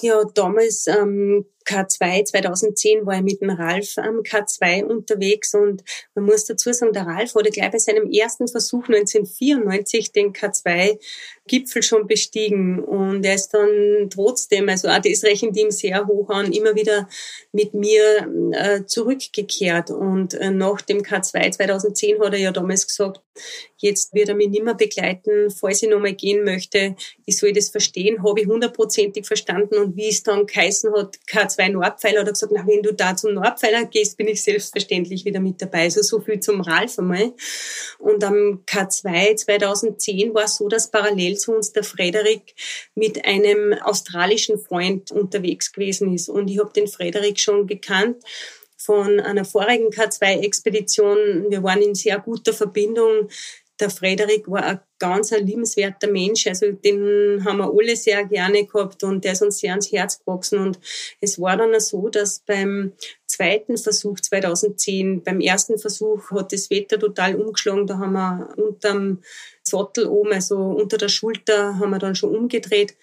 Speaker 1: Ja, damals ähm, K2 2010 war ich mit dem Ralf am K2 unterwegs und man muss dazu sagen, der Ralf wurde gleich bei seinem ersten Versuch 1994 den K2 Gipfel schon bestiegen und er ist dann trotzdem, also auch das rechnet ihm sehr hoch an, immer wieder mit mir äh, zurückgekehrt und äh, nach dem K2 2010 hat er ja damals gesagt, jetzt wird er mich nicht mehr begleiten, falls ich nochmal gehen möchte, ich soll das verstehen, habe ich hundertprozentig verstanden und wie es dann geheißen hat, K2 Nordpfeiler, hat er gesagt, na, wenn du da zum Nordpfeiler gehst, bin ich selbstverständlich wieder mit dabei. Also so viel zum Ralf einmal. Und am K2 2010 war es so, dass parallel zu uns der Frederik mit einem australischen Freund unterwegs gewesen ist. Und ich habe den Frederik schon gekannt von einer vorigen K2-Expedition. Wir waren in sehr guter Verbindung. Der Frederik war ein ganz ein liebenswerter Mensch. Also den haben wir alle sehr gerne gehabt und der ist uns sehr ans Herz gewachsen. Und es war dann so, dass beim zweiten Versuch 2010, beim ersten Versuch hat das Wetter total umgeschlagen. Da haben wir unterm Sattel oben, also unter der Schulter, haben wir dann schon umgedreht.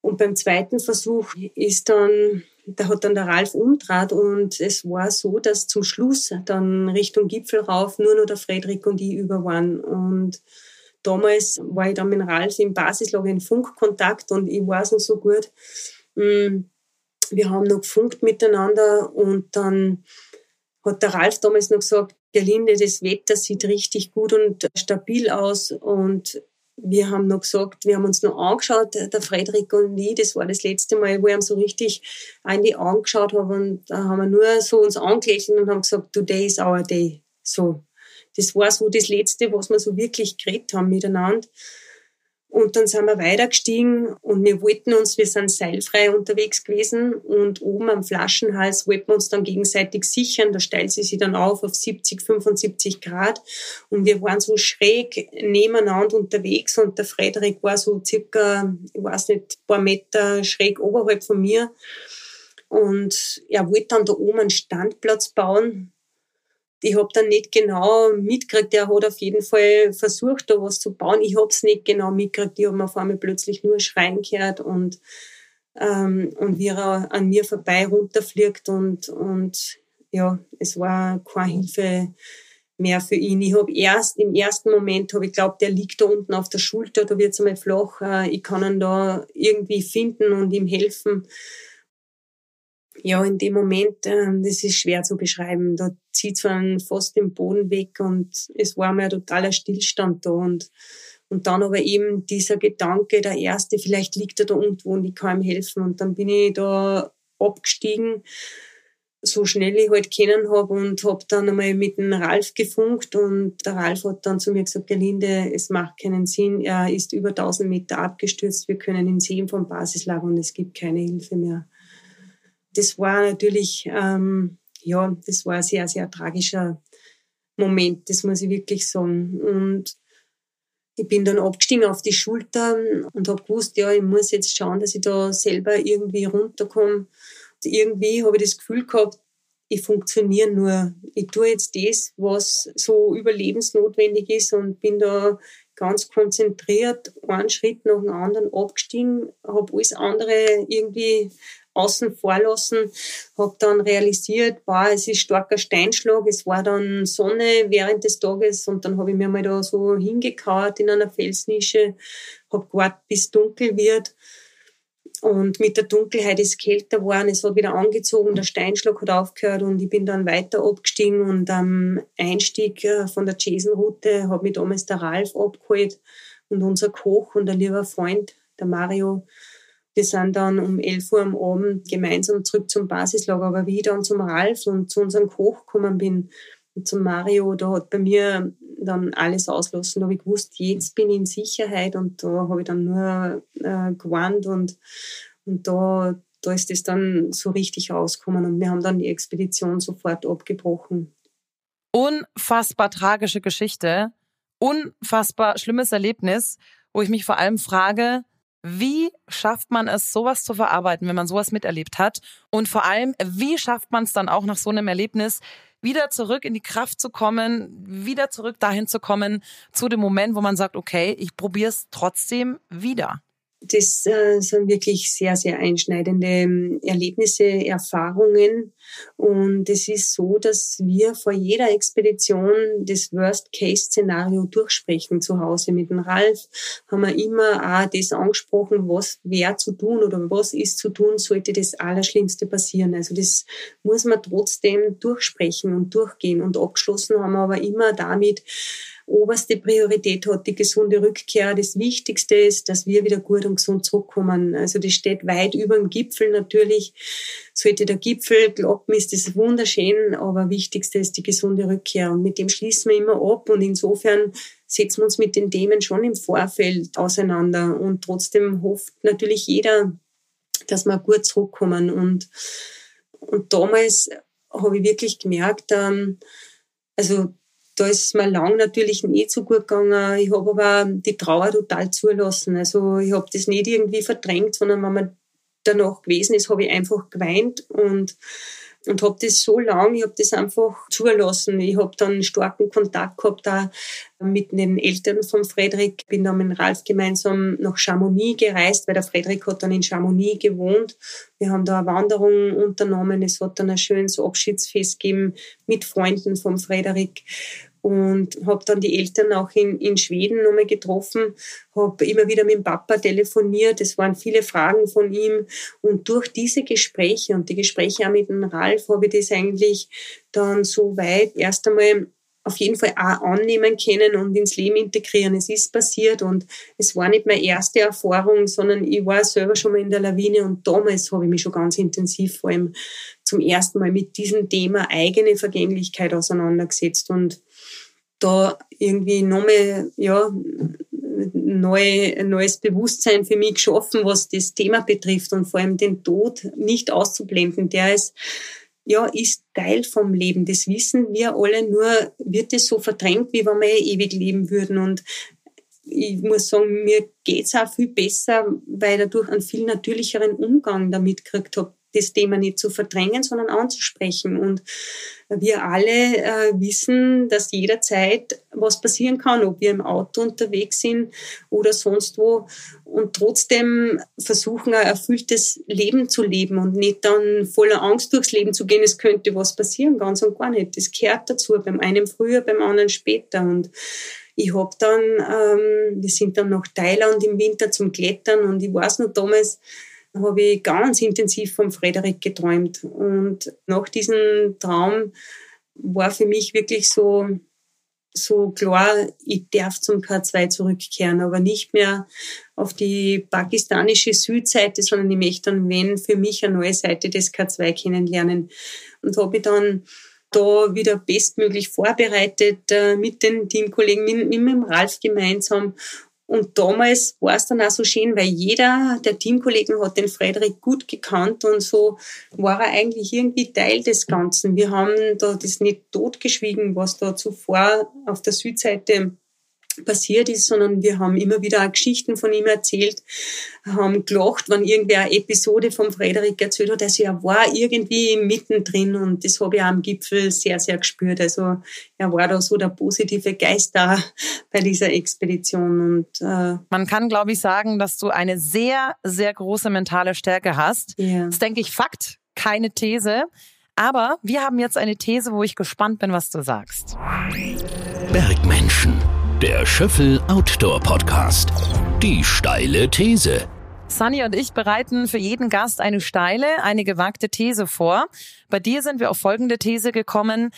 Speaker 1: Und beim zweiten Versuch ist dann da hat dann der Ralf umdraht und es war so, dass zum Schluss dann Richtung Gipfel rauf nur noch der Frederik und ich über waren. Und damals war ich dann mit Ralf im Basislager in Funkkontakt und ich weiß noch so gut, mm, wir haben noch gefunkt miteinander und dann hat der Ralf damals noch gesagt, Gerlinde, das Wetter sieht richtig gut und stabil aus und wir haben noch gesagt, wir haben uns noch angeschaut, der Frederik und ich, das war das letzte Mal, wo ich ihm so richtig in die Augen habe und da haben wir nur so uns angelächelt und haben gesagt, today is our day. So. Das war so das Letzte, was wir so wirklich geredet haben miteinander. Und dann sind wir weitergestiegen und wir wollten uns, wir sind seilfrei unterwegs gewesen und oben am Flaschenhals wollten wir uns dann gegenseitig sichern. Da stellt sie sich dann auf auf 70, 75 Grad und wir waren so schräg nebeneinander unterwegs und der Frederik war so circa, ich weiß nicht, paar Meter schräg oberhalb von mir. Und er wollte dann da oben einen Standplatz bauen ich habe dann nicht genau mitgekriegt, er hat auf jeden Fall versucht, da was zu bauen. Ich habe es nicht genau mitgekriegt, ich habe auf einmal plötzlich nur schreien gehört und, ähm, und wie er an mir vorbei runterfliegt und, und ja, es war keine Hilfe mehr für ihn. Ich habe erst im ersten Moment habe ich glaubt, der liegt da unten auf der Schulter, da wird es einmal flach. Äh, ich kann ihn da irgendwie finden und ihm helfen ja, in dem Moment, äh, das ist schwer zu beschreiben. Da zieht einen fast den Boden weg und es war mir ein totaler Stillstand da und und dann aber eben dieser Gedanke, der erste, vielleicht liegt er da irgendwo und ich kann ihm helfen. Und dann bin ich da abgestiegen, so schnell ich halt kennen habe und habe dann einmal mit dem Ralf gefunkt und der Ralf hat dann zu mir gesagt, Gelinde, es macht keinen Sinn, er ist über 1000 Meter abgestürzt, wir können ihn sehen vom Basislager und es gibt keine Hilfe mehr das war natürlich, ähm, ja, das war ein sehr, sehr tragischer Moment, das muss ich wirklich sagen. Und ich bin dann abgestiegen auf die Schulter und habe gewusst, ja, ich muss jetzt schauen, dass ich da selber irgendwie runterkomme. Und irgendwie habe ich das Gefühl gehabt, ich funktioniere nur. Ich tue jetzt das, was so überlebensnotwendig ist und bin da ganz konzentriert, einen Schritt nach dem anderen abgestiegen, habe alles andere irgendwie außen vor lassen, habe dann realisiert, boah, es ist starker Steinschlag, es war dann Sonne während des Tages und dann habe ich mir mal da so hingekauert in einer Felsnische, habe gewartet, bis dunkel wird. Und mit der Dunkelheit ist kälter geworden, es hat wieder angezogen, der Steinschlag hat aufgehört und ich bin dann weiter abgestiegen und am Einstieg äh, von der Jason-Route hat mich damals der Ralf abgeholt und unser Koch und ein lieber Freund, der Mario, wir sind dann um 11 Uhr am Abend gemeinsam zurück zum Basislager. Aber wie ich dann zum Ralf und zu unserem Koch gekommen bin, und zum Mario, da hat bei mir dann alles auslassen. Da habe ich gewusst, jetzt bin ich in Sicherheit und da habe ich dann nur äh, gewarnt und, und da, da ist es dann so richtig rausgekommen und wir haben dann die Expedition sofort abgebrochen.
Speaker 4: Unfassbar tragische Geschichte, unfassbar schlimmes Erlebnis, wo ich mich vor allem frage, wie schafft man es, sowas zu verarbeiten, wenn man sowas miterlebt hat? Und vor allem, wie schafft man es dann auch nach so einem Erlebnis, wieder zurück in die Kraft zu kommen, wieder zurück dahin zu kommen, zu dem Moment, wo man sagt, okay, ich probiere es trotzdem wieder?
Speaker 1: Das äh, sind wirklich sehr, sehr einschneidende ähm, Erlebnisse, Erfahrungen. Und es ist so, dass wir vor jeder Expedition das Worst-Case-Szenario durchsprechen zu Hause. Mit dem Ralf haben wir immer auch das angesprochen, was wäre zu tun oder was ist zu tun, sollte das Allerschlimmste passieren. Also das muss man trotzdem durchsprechen und durchgehen. Und abgeschlossen haben wir aber immer damit, oberste Priorität hat die gesunde Rückkehr. Das Wichtigste ist, dass wir wieder gut und gesund zurückkommen. Also das steht weit über dem Gipfel natürlich. Sollte der Gipfel klappen, ist das wunderschön, aber Wichtigste ist die gesunde Rückkehr. Und mit dem schließen wir immer ab und insofern setzen wir uns mit den Themen schon im Vorfeld auseinander. Und trotzdem hofft natürlich jeder, dass wir gut zurückkommen. Und, und damals habe ich wirklich gemerkt, ähm, also da ist mir lang natürlich nicht so gut gegangen. Ich habe aber die Trauer total zulassen. Also ich habe das nicht irgendwie verdrängt, sondern wenn man danach gewesen ist, habe ich einfach geweint und und habe das so lang, ich habe das einfach zulassen. Ich habe dann starken Kontakt gehabt da mit den Eltern von Frederik. Bin dann mit Ralf gemeinsam nach Chamonix gereist, weil der Frederik hat dann in Chamonix gewohnt. Wir haben da eine Wanderung unternommen. Es hat dann ein schönes Abschiedsfest gegeben mit Freunden von Frederik und habe dann die Eltern auch in, in Schweden nochmal getroffen, habe immer wieder mit dem Papa telefoniert, es waren viele Fragen von ihm und durch diese Gespräche und die Gespräche auch mit dem Ralf habe ich das eigentlich dann so weit erst einmal auf jeden Fall auch annehmen können und ins Leben integrieren. Es ist passiert und es war nicht meine erste Erfahrung, sondern ich war selber schon mal in der Lawine und damals habe ich mich schon ganz intensiv vor allem zum ersten Mal mit diesem Thema eigene Vergänglichkeit auseinandergesetzt und da irgendwie nochmal, ja, neu, neues Bewusstsein für mich geschaffen, was das Thema betrifft und vor allem den Tod nicht auszublenden. Der ist, ja, ist Teil vom Leben. Das wissen wir alle, nur wird es so verdrängt, wie wenn wir eh ewig leben würden. Und ich muss sagen, mir geht's auch viel besser, weil ich dadurch einen viel natürlicheren Umgang damit gekriegt habe das Thema nicht zu verdrängen, sondern anzusprechen. Und wir alle äh, wissen, dass jederzeit was passieren kann, ob wir im Auto unterwegs sind oder sonst wo. Und trotzdem versuchen, ein erfülltes Leben zu leben und nicht dann voller Angst durchs Leben zu gehen, es könnte was passieren, ganz und gar nicht. Das gehört dazu, beim einen früher, beim anderen später. Und ich hab dann, ähm, wir sind dann nach Thailand im Winter zum Klettern und ich weiß noch damals, habe ich ganz intensiv vom Frederik geträumt. Und nach diesem Traum war für mich wirklich so, so klar, ich darf zum K2 zurückkehren, aber nicht mehr auf die pakistanische Südseite, sondern ich möchte dann, wenn, für mich eine neue Seite des K2 kennenlernen. Und habe ich dann da wieder bestmöglich vorbereitet äh, mit den Teamkollegen, mit, mit dem Ralf gemeinsam und damals war es dann auch so schön, weil jeder der Teamkollegen hat den Frederik gut gekannt und so war er eigentlich irgendwie Teil des Ganzen. Wir haben da das nicht totgeschwiegen, was da zuvor auf der Südseite passiert ist, sondern wir haben immer wieder auch Geschichten von ihm erzählt, haben gelacht, wenn irgendwer eine Episode von Frederik erzählt hat. Also er war irgendwie mittendrin und das habe ich auch am Gipfel sehr, sehr gespürt. Also er war da so der positive Geist da bei dieser Expedition. Und
Speaker 4: äh, Man kann, glaube ich, sagen, dass du eine sehr, sehr große mentale Stärke hast. Ja. Das denke ich Fakt, keine These. Aber wir haben jetzt eine These, wo ich gespannt bin, was du sagst.
Speaker 2: Bergmenschen der Schöffel Outdoor Podcast. Die steile These.
Speaker 4: Sunny und ich bereiten für jeden Gast eine steile, eine gewagte These vor. Bei dir sind wir auf folgende These gekommen.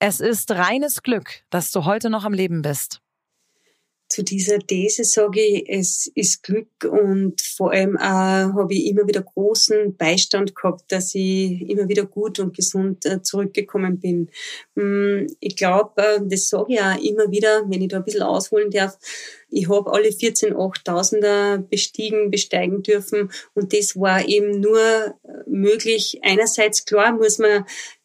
Speaker 4: Es ist reines Glück, dass du heute noch am Leben bist
Speaker 1: zu dieser These sage ich, es ist Glück und vor allem auch habe ich immer wieder großen Beistand gehabt, dass ich immer wieder gut und gesund äh, zurückgekommen bin. Mm, ich glaube, äh, das sage ich auch immer wieder, wenn ich da ein bisschen ausholen darf, ich habe alle 14 8000er bestiegen, besteigen dürfen und das war eben nur äh, möglich. Einerseits klar muss man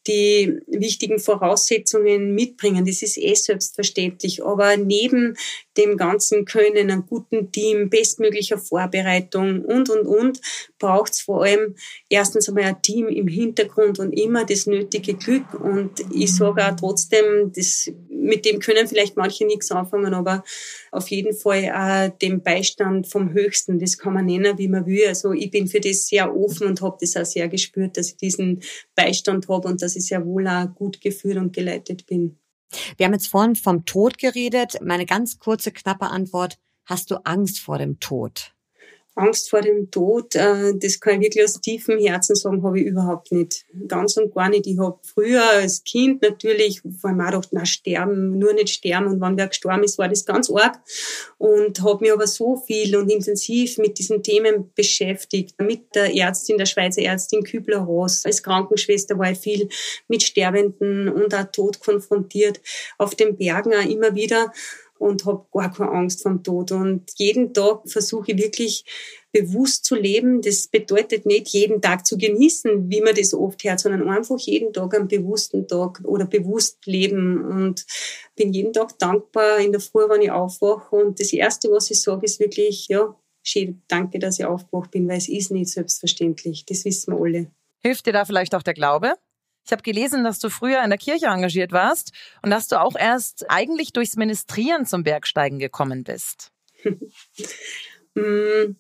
Speaker 1: die wichtigen Voraussetzungen mitbringen. Das ist eh selbstverständlich. Aber neben dem ganzen Können, einem guten Team, bestmöglicher Vorbereitung und, und, und, braucht es vor allem erstens einmal ein Team im Hintergrund und immer das nötige Glück. Und ich sage auch trotzdem, das, mit dem können vielleicht manche nichts anfangen, aber auf jeden Fall auch den Beistand vom Höchsten, das kann man nennen, wie man will. Also ich bin für das sehr offen und habe das auch sehr gespürt, dass ich diesen Beistand habe und dass ich sehr wohl auch gut geführt und geleitet bin.
Speaker 3: Wir haben jetzt vorhin vom Tod geredet. Meine ganz kurze, knappe Antwort. Hast du Angst vor dem Tod?
Speaker 1: Angst vor dem Tod, äh, das kann ich wirklich aus tiefem Herzen sagen, habe ich überhaupt nicht. Ganz und gar nicht. Ich habe früher als Kind natürlich, vor allem auch gedacht, na sterben, nur nicht sterben. Und wenn wer gestorben ist, war das ganz arg. Und habe mich aber so viel und intensiv mit diesen Themen beschäftigt. Mit der Ärztin, der Schweizer Ärztin Kübler-Ross. Als Krankenschwester war ich viel mit Sterbenden und auch Tod konfrontiert. Auf den Bergen auch immer wieder und habe gar keine Angst vom Tod. Und jeden Tag versuche ich wirklich bewusst zu leben, das bedeutet nicht jeden Tag zu genießen, wie man das oft hört, sondern einfach jeden Tag einen bewussten Tag oder bewusst leben und bin jeden Tag dankbar in der Früh, wenn ich aufwache und das Erste, was ich sage, ist wirklich, ja, schön, danke, dass ich aufgewacht bin, weil es ist nicht selbstverständlich, das wissen wir alle.
Speaker 4: Hilft dir da vielleicht auch der Glaube? Ich habe gelesen, dass du früher in der Kirche engagiert warst und dass du auch erst eigentlich durchs Ministrieren zum Bergsteigen gekommen bist.
Speaker 1: Mm,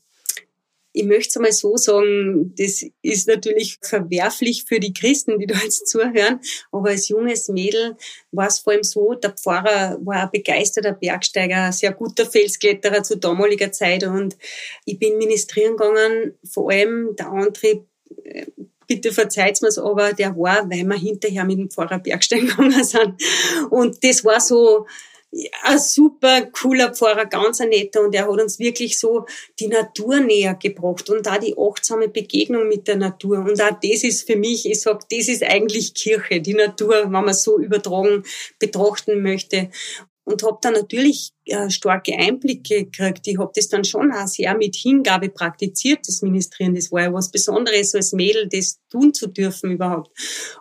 Speaker 1: ich möchte es mal so sagen, das ist natürlich verwerflich für die Christen, die da jetzt zuhören, aber als junges Mädel war es vor allem so, der Pfarrer war ein begeisterter Bergsteiger, ein sehr guter Felskletterer zu damaliger Zeit und ich bin ministrieren gegangen, vor allem der Antrieb, äh, bitte verzeiht mir's, aber der war, weil wir hinterher mit dem Pfarrer Bergstein gegangen sind. Und das war so, ein super cooler Pfarrer, ganz ein netter. Und er hat uns wirklich so die Natur näher gebracht und da die achtsame Begegnung mit der Natur. Und auch das ist für mich, ich sag, das ist eigentlich Kirche, die Natur, wenn man so übertragen betrachten möchte und habe dann natürlich äh, starke Einblicke gekriegt. Ich habe das dann schon auch sehr mit Hingabe praktiziert, das Ministrieren. Das war ja was Besonderes, als Mädel das tun zu dürfen überhaupt.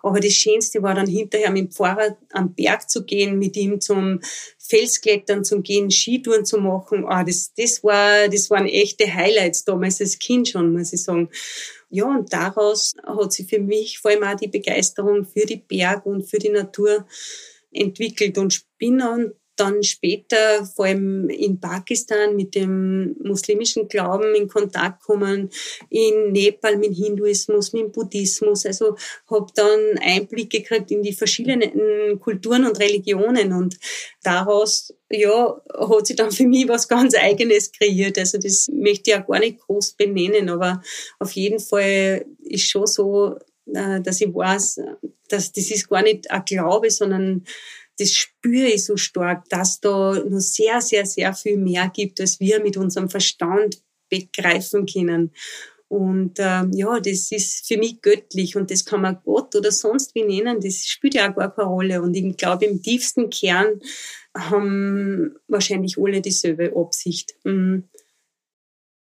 Speaker 1: Aber das Schönste war dann hinterher mit dem Pfarrer am Berg zu gehen, mit ihm zum Felsklettern zu gehen, Skitouren zu machen. Ah, das, das, war, das waren echte Highlights damals als Kind schon, muss ich sagen. Ja, und daraus hat sich für mich vor allem auch die Begeisterung für die Berg und für die Natur entwickelt und bin dann dann später vor allem in Pakistan mit dem muslimischen Glauben in Kontakt kommen, in Nepal mit Hinduismus, mit Buddhismus. Also habe dann Einblicke gekriegt in die verschiedenen Kulturen und Religionen und daraus ja, hat sich dann für mich was ganz Eigenes kreiert. Also das möchte ich auch gar nicht groß benennen, aber auf jeden Fall ist schon so, äh, dass ich weiß, dass das ist gar nicht ein Glaube, sondern das spüre ich so stark, dass da noch sehr, sehr, sehr viel mehr gibt, als wir mit unserem Verstand begreifen können. Und äh, ja, das ist für mich göttlich und das kann man Gott oder sonst wie nennen, das spielt ja auch gar keine Rolle. Und ich glaube, im tiefsten Kern haben wahrscheinlich alle dieselbe Absicht. Mhm.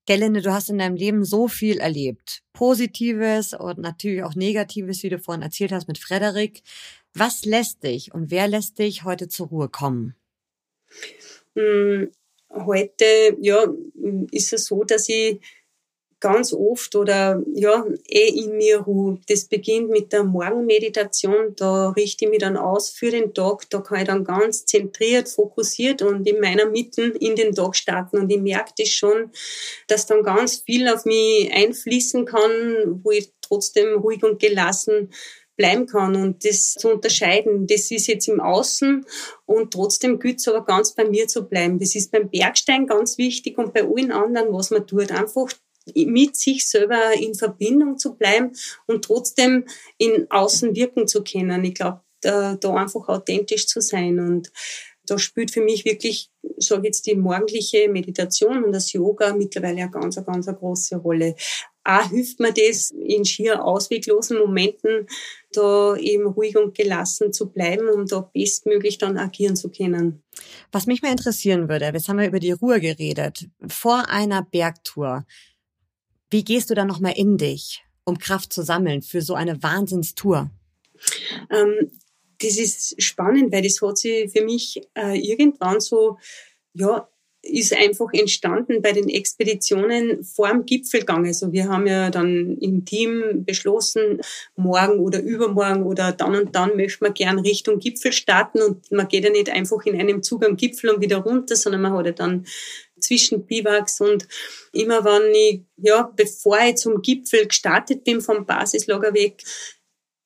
Speaker 3: Gelinde, du hast in deinem Leben so viel erlebt. Positives und natürlich auch Negatives, wie du vorhin erzählt hast mit Frederik. Was lässt dich und wer lässt dich heute zur Ruhe kommen?
Speaker 1: Hm, heute, ja, ist es so, dass ich ganz oft oder ja, eh in mir ruhe. Das beginnt mit der Morgenmeditation. Da richte ich mich dann aus für den Tag. Da kann ich dann ganz zentriert, fokussiert und in meiner Mitten in den Tag starten. Und ich merke das schon, dass dann ganz viel auf mich einfließen kann, wo ich trotzdem ruhig und gelassen bleiben kann und das zu unterscheiden. Das ist jetzt im Außen und trotzdem gilt es aber ganz bei mir zu bleiben. Das ist beim Bergstein ganz wichtig und bei allen anderen, was man tut, einfach mit sich selber in Verbindung zu bleiben und trotzdem in Außen wirken zu können. Ich glaube, da, da einfach authentisch zu sein und da spielt für mich wirklich, sage jetzt die morgendliche Meditation und das Yoga mittlerweile eine ganz, ganz große Rolle. Auch hilft mir das in schier ausweglosen Momenten, da eben ruhig und gelassen zu bleiben, um da bestmöglich dann agieren zu können.
Speaker 3: Was mich mal interessieren würde, jetzt haben wir über die Ruhe geredet, vor einer Bergtour. Wie gehst du dann nochmal in dich, um Kraft zu sammeln für so eine Wahnsinnstour?
Speaker 1: Ähm, das ist spannend, weil das hat sich für mich äh, irgendwann so, ja, ist einfach entstanden bei den Expeditionen vor dem Gipfelgang. Also wir haben ja dann im Team beschlossen, morgen oder übermorgen oder dann und dann möchten wir gern Richtung Gipfel starten und man geht ja nicht einfach in einem Zug am Gipfel und wieder runter, sondern man hat ja dann zwischen Biwaks und immer wenn ich, ja, bevor ich zum Gipfel gestartet bin vom Basislager weg,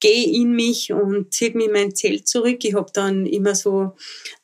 Speaker 1: gehe in mich und ziehe mich in mein Zelt zurück. Ich habe dann immer so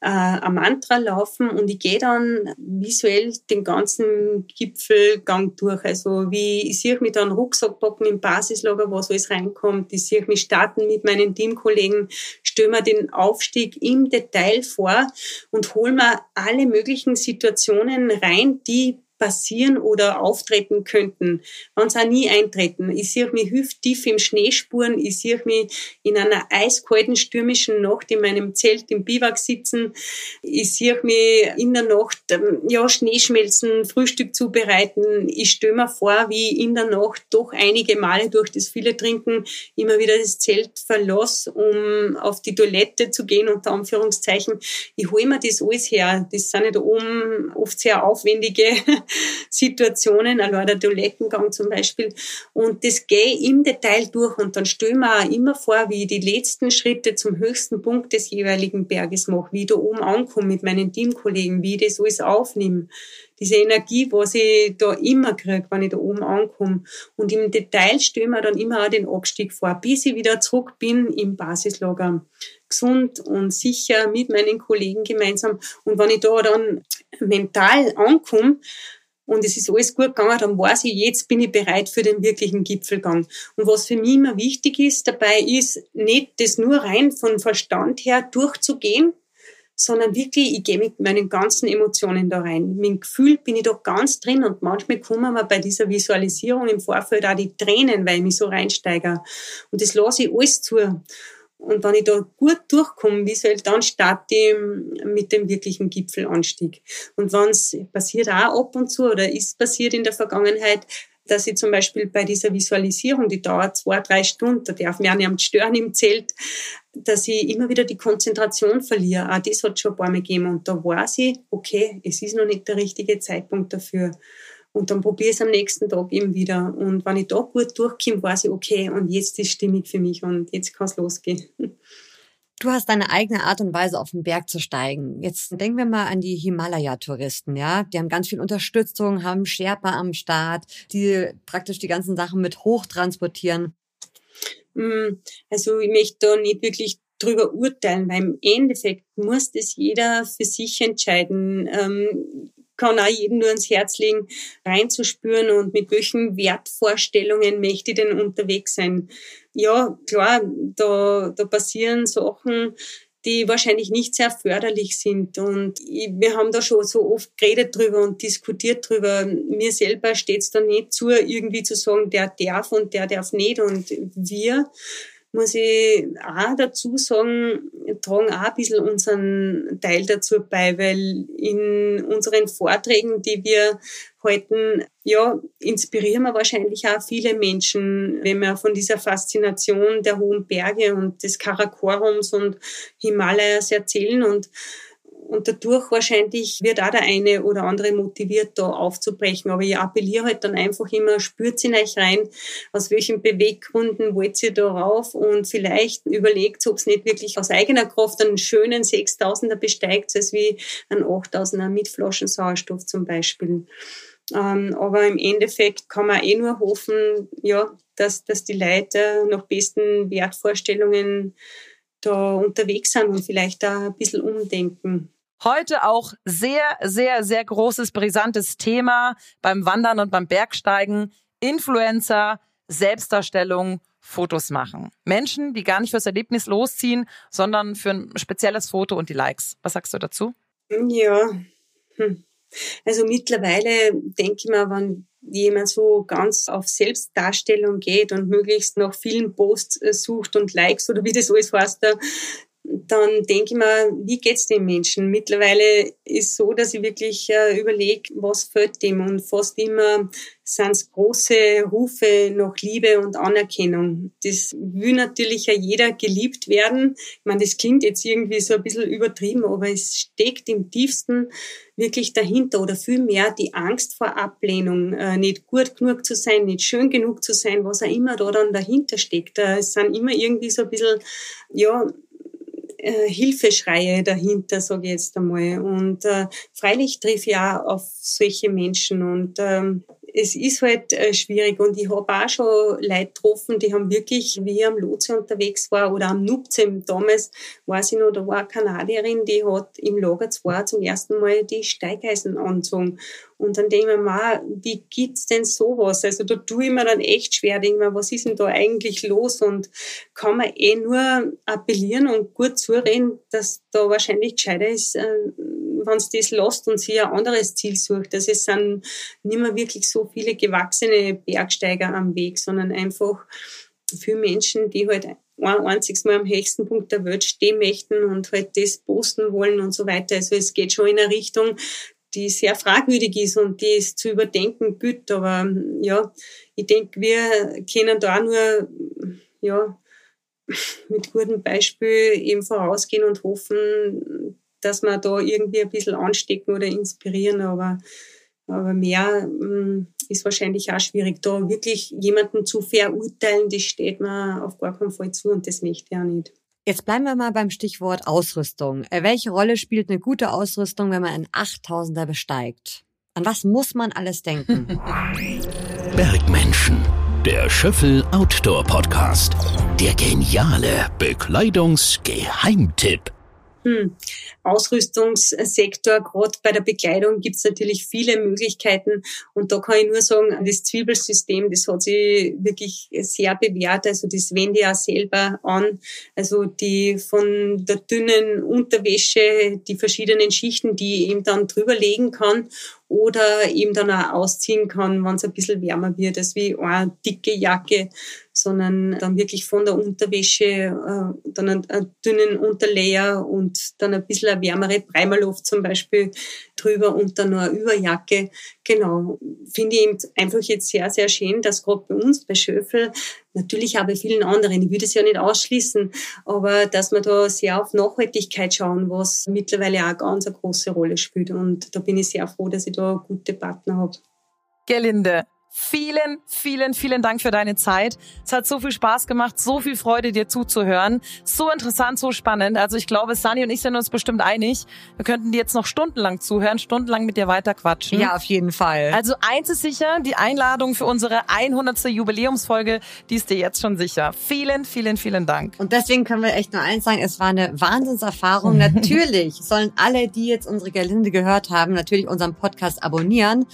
Speaker 1: äh, ein Mantra laufen und ich gehe dann visuell den ganzen Gipfelgang durch. Also wie ich sehe mich dann Rucksack packen im Basislager, was alles reinkommt. Ich sehe mich starten mit meinen Teamkollegen, stelle mir den Aufstieg im Detail vor und hole mir alle möglichen Situationen rein, die passieren oder auftreten könnten, wenn sie auch nie eintreten. Ich sehe mich hüfttief im Schneespuren, ich sehe mich in einer eiskalten, stürmischen Nacht in meinem Zelt im Biwak sitzen, ich sehe mich in der Nacht ähm, ja, Schneeschmelzen, Frühstück zubereiten. Ich stelle mir vor, wie in der Nacht doch einige Male durch das viele Trinken immer wieder das Zelt verlasse, um auf die Toilette zu gehen, unter Anführungszeichen. Ich hole mir das alles her. Das sind da oben oft sehr aufwendige Situationen, allein der Toilettengang zum Beispiel. Und das gehe im Detail durch und dann stelle mir auch immer vor, wie ich die letzten Schritte zum höchsten Punkt des jeweiligen Berges mache, wie ich da oben ankomme mit meinen Teamkollegen, wie ich das alles aufnehme. Diese Energie, was ich da immer kriege, wenn ich da oben ankomme. Und im Detail stelle mir dann immer auch den Abstieg vor, bis ich wieder zurück bin im Basislager. Gesund und sicher mit meinen Kollegen gemeinsam. Und wenn ich da dann mental ankomme, und es ist alles gut gegangen, dann weiß ich, jetzt bin ich bereit für den wirklichen Gipfelgang. Und was für mich immer wichtig ist dabei, ist nicht das nur rein von Verstand her durchzugehen, sondern wirklich, ich gehe mit meinen ganzen Emotionen da rein. Mit dem Gefühl bin ich da ganz drin und manchmal kommen mir bei dieser Visualisierung im Vorfeld auch die Tränen, weil ich mich so reinsteige. Und das lasse ich alles zu. Und wenn ich da gut durchkomme visuell, dann starte ich mit dem wirklichen Gipfelanstieg. Und wenn es passiert auch ab und zu oder ist passiert in der Vergangenheit, dass ich zum Beispiel bei dieser Visualisierung, die dauert zwei, drei Stunden, da darf mir auch nicht stören im Zelt, dass ich immer wieder die Konzentration verliere. Auch das hat schon ein paar Mal gegeben. Und da weiß ich, okay, es ist noch nicht der richtige Zeitpunkt dafür. Und dann probiere ich es am nächsten Tag eben wieder. Und wenn ich da gut durchkomme, weiß ich, okay, und jetzt ist stimmig für mich und jetzt kann es losgehen.
Speaker 3: Du hast deine eigene Art und Weise, auf den Berg zu steigen. Jetzt denken wir mal an die Himalaya-Touristen, ja. Die haben ganz viel Unterstützung, haben Sherpa am Start, die praktisch die ganzen Sachen mit hoch transportieren.
Speaker 1: Mm, also ich möchte da nicht wirklich drüber urteilen, weil im Endeffekt muss das jeder für sich entscheiden. Ähm, kann auch jedem nur ans Herz legen, reinzuspüren und mit welchen Wertvorstellungen möchte ich denn unterwegs sein. Ja, klar, da, da passieren Sachen, die wahrscheinlich nicht sehr förderlich sind. Und ich, wir haben da schon so oft geredet drüber und diskutiert drüber. Mir selber steht es da nicht zu, irgendwie zu sagen, der darf und der darf nicht. Und wir muss ich auch dazu sagen, tragen auch ein bisschen unseren Teil dazu bei, weil in unseren Vorträgen, die wir halten, ja, inspirieren wir wahrscheinlich auch viele Menschen, wenn wir von dieser Faszination der hohen Berge und des Karakorums und Himalayas erzählen. Und und dadurch wahrscheinlich wird auch der eine oder andere motiviert, da aufzubrechen. Aber ich appelliere halt dann einfach immer, spürt in euch rein, aus welchen Beweggründen wollt ihr da rauf und vielleicht überlegt, ob es nicht wirklich aus eigener Kraft einen schönen 6000er besteigt, als wie ein 8000er mit Flaschensauerstoff zum Beispiel. Ähm, aber im Endeffekt kann man eh nur hoffen, ja, dass, dass die Leute nach besten Wertvorstellungen da unterwegs sind und vielleicht da ein bisschen umdenken.
Speaker 4: Heute auch sehr, sehr, sehr großes, brisantes Thema beim Wandern und beim Bergsteigen. Influencer, Selbstdarstellung, Fotos machen. Menschen, die gar nicht fürs Erlebnis losziehen, sondern für ein spezielles Foto und die Likes. Was sagst du dazu?
Speaker 1: Ja, hm. also mittlerweile denke ich mir, wenn jemand so ganz auf Selbstdarstellung geht und möglichst nach vielen Posts äh, sucht und Likes oder wie das alles heißt, dann denke ich mir, wie geht's dem Menschen? Mittlerweile ist so, dass ich wirklich äh, überlege, was fällt dem und fast immer sind es große Rufe nach Liebe und Anerkennung. Das will natürlich ja jeder geliebt werden. Ich meine, das klingt jetzt irgendwie so ein bisschen übertrieben, aber es steckt im tiefsten wirklich dahinter oder vielmehr die Angst vor Ablehnung, äh, nicht gut genug zu sein, nicht schön genug zu sein, was auch immer da dann dahinter steckt. Äh, es sind immer irgendwie so ein bisschen, ja, äh, Hilfeschreie dahinter, sage ich jetzt einmal. Und äh, freilich trifft ich auch auf solche Menschen und ähm, es ist halt äh, schwierig und ich habe auch schon Leute getroffen, die haben wirklich, wie ich am Lotse unterwegs war oder am Nupze damals, weiß ich noch, da war eine Kanadierin, die hat im Lager 2 zum ersten Mal die Steigeisen angezogen. Und dann denke ich mir mal, wie gibt's denn sowas? Also da tue ich mir dann echt schwer, denke mir, was ist denn da eigentlich los? Und kann man eh nur appellieren und gut zureden, dass da wahrscheinlich gescheiter ist, äh, wenn es das lässt und sich ein anderes Ziel sucht. Also es sind nicht mehr wirklich so viele gewachsene Bergsteiger am Weg, sondern einfach viele Menschen, die halt ein einziges Mal am höchsten Punkt der Welt stehen möchten und halt das posten wollen und so weiter. Also es geht schon in eine Richtung, die sehr fragwürdig ist und die es zu überdenken gilt. Aber ja, ich denke, wir können da nur ja, mit gutem Beispiel eben vorausgehen und hoffen, dass wir da irgendwie ein bisschen anstecken oder inspirieren. Aber, aber mehr mm, ist wahrscheinlich auch schwierig. Da wirklich jemanden zu verurteilen, das steht mir auf gar keinen Fall zu und das möchte ich auch nicht.
Speaker 3: Jetzt bleiben wir mal beim Stichwort Ausrüstung. Äh, welche Rolle spielt eine gute Ausrüstung, wenn man einen 8000er besteigt? An was muss man alles denken?
Speaker 2: Bergmenschen. Der Schöffel Outdoor Podcast. Der geniale Bekleidungsgeheimtipp.
Speaker 1: Hm. Ausrüstungssektor, gerade bei der Bekleidung gibt es natürlich viele Möglichkeiten. Und da kann ich nur sagen, das Zwiebelsystem, das hat sich wirklich sehr bewährt. Also das wende ich auch selber an. Also die von der dünnen Unterwäsche, die verschiedenen Schichten, die ich eben dann drüber legen kann oder eben dann auch ausziehen kann, wenn es ein bisschen wärmer wird, als wie eine dicke Jacke sondern dann wirklich von der Unterwäsche, äh, dann einen, einen, dünnen Unterlayer und dann ein bisschen eine wärmere Primerluft zum Beispiel drüber und dann noch eine Überjacke. Genau, finde ich eben einfach jetzt sehr, sehr schön, dass gerade bei uns bei Schöffel, natürlich auch bei vielen anderen, ich würde es ja nicht ausschließen, aber dass wir da sehr auf Nachhaltigkeit schauen, was mittlerweile auch ganz eine große Rolle spielt. Und da bin ich sehr froh, dass ich da gute Partner habe.
Speaker 4: Gerlinde, Vielen, vielen, vielen Dank für deine Zeit. Es hat so viel Spaß gemacht, so viel Freude, dir zuzuhören. So interessant, so spannend. Also ich glaube, Sani und ich sind uns bestimmt einig. Wir könnten dir jetzt noch stundenlang zuhören, stundenlang mit dir weiterquatschen.
Speaker 3: Ja, auf jeden Fall.
Speaker 4: Also eins ist sicher, die Einladung für unsere 100. Jubiläumsfolge, die ist dir jetzt schon sicher. Vielen, vielen, vielen Dank.
Speaker 3: Und deswegen können wir echt nur eins sagen, es war eine Wahnsinnserfahrung. natürlich sollen alle, die jetzt unsere Gerlinde gehört haben, natürlich unseren Podcast abonnieren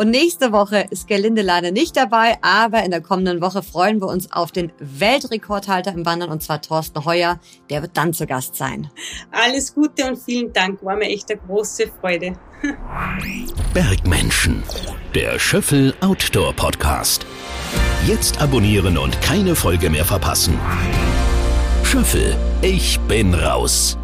Speaker 3: und nächste Woche ist Gerlinde leider nicht dabei, aber in der kommenden Woche freuen wir uns auf den Weltrekordhalter im Wandern und zwar Thorsten Heuer. Der wird dann zu Gast sein.
Speaker 1: Alles Gute und vielen Dank. War mir echt eine große Freude.
Speaker 2: Bergmenschen. Der Schöffel Outdoor Podcast. Jetzt abonnieren und keine Folge mehr verpassen. Schöffel, ich bin raus.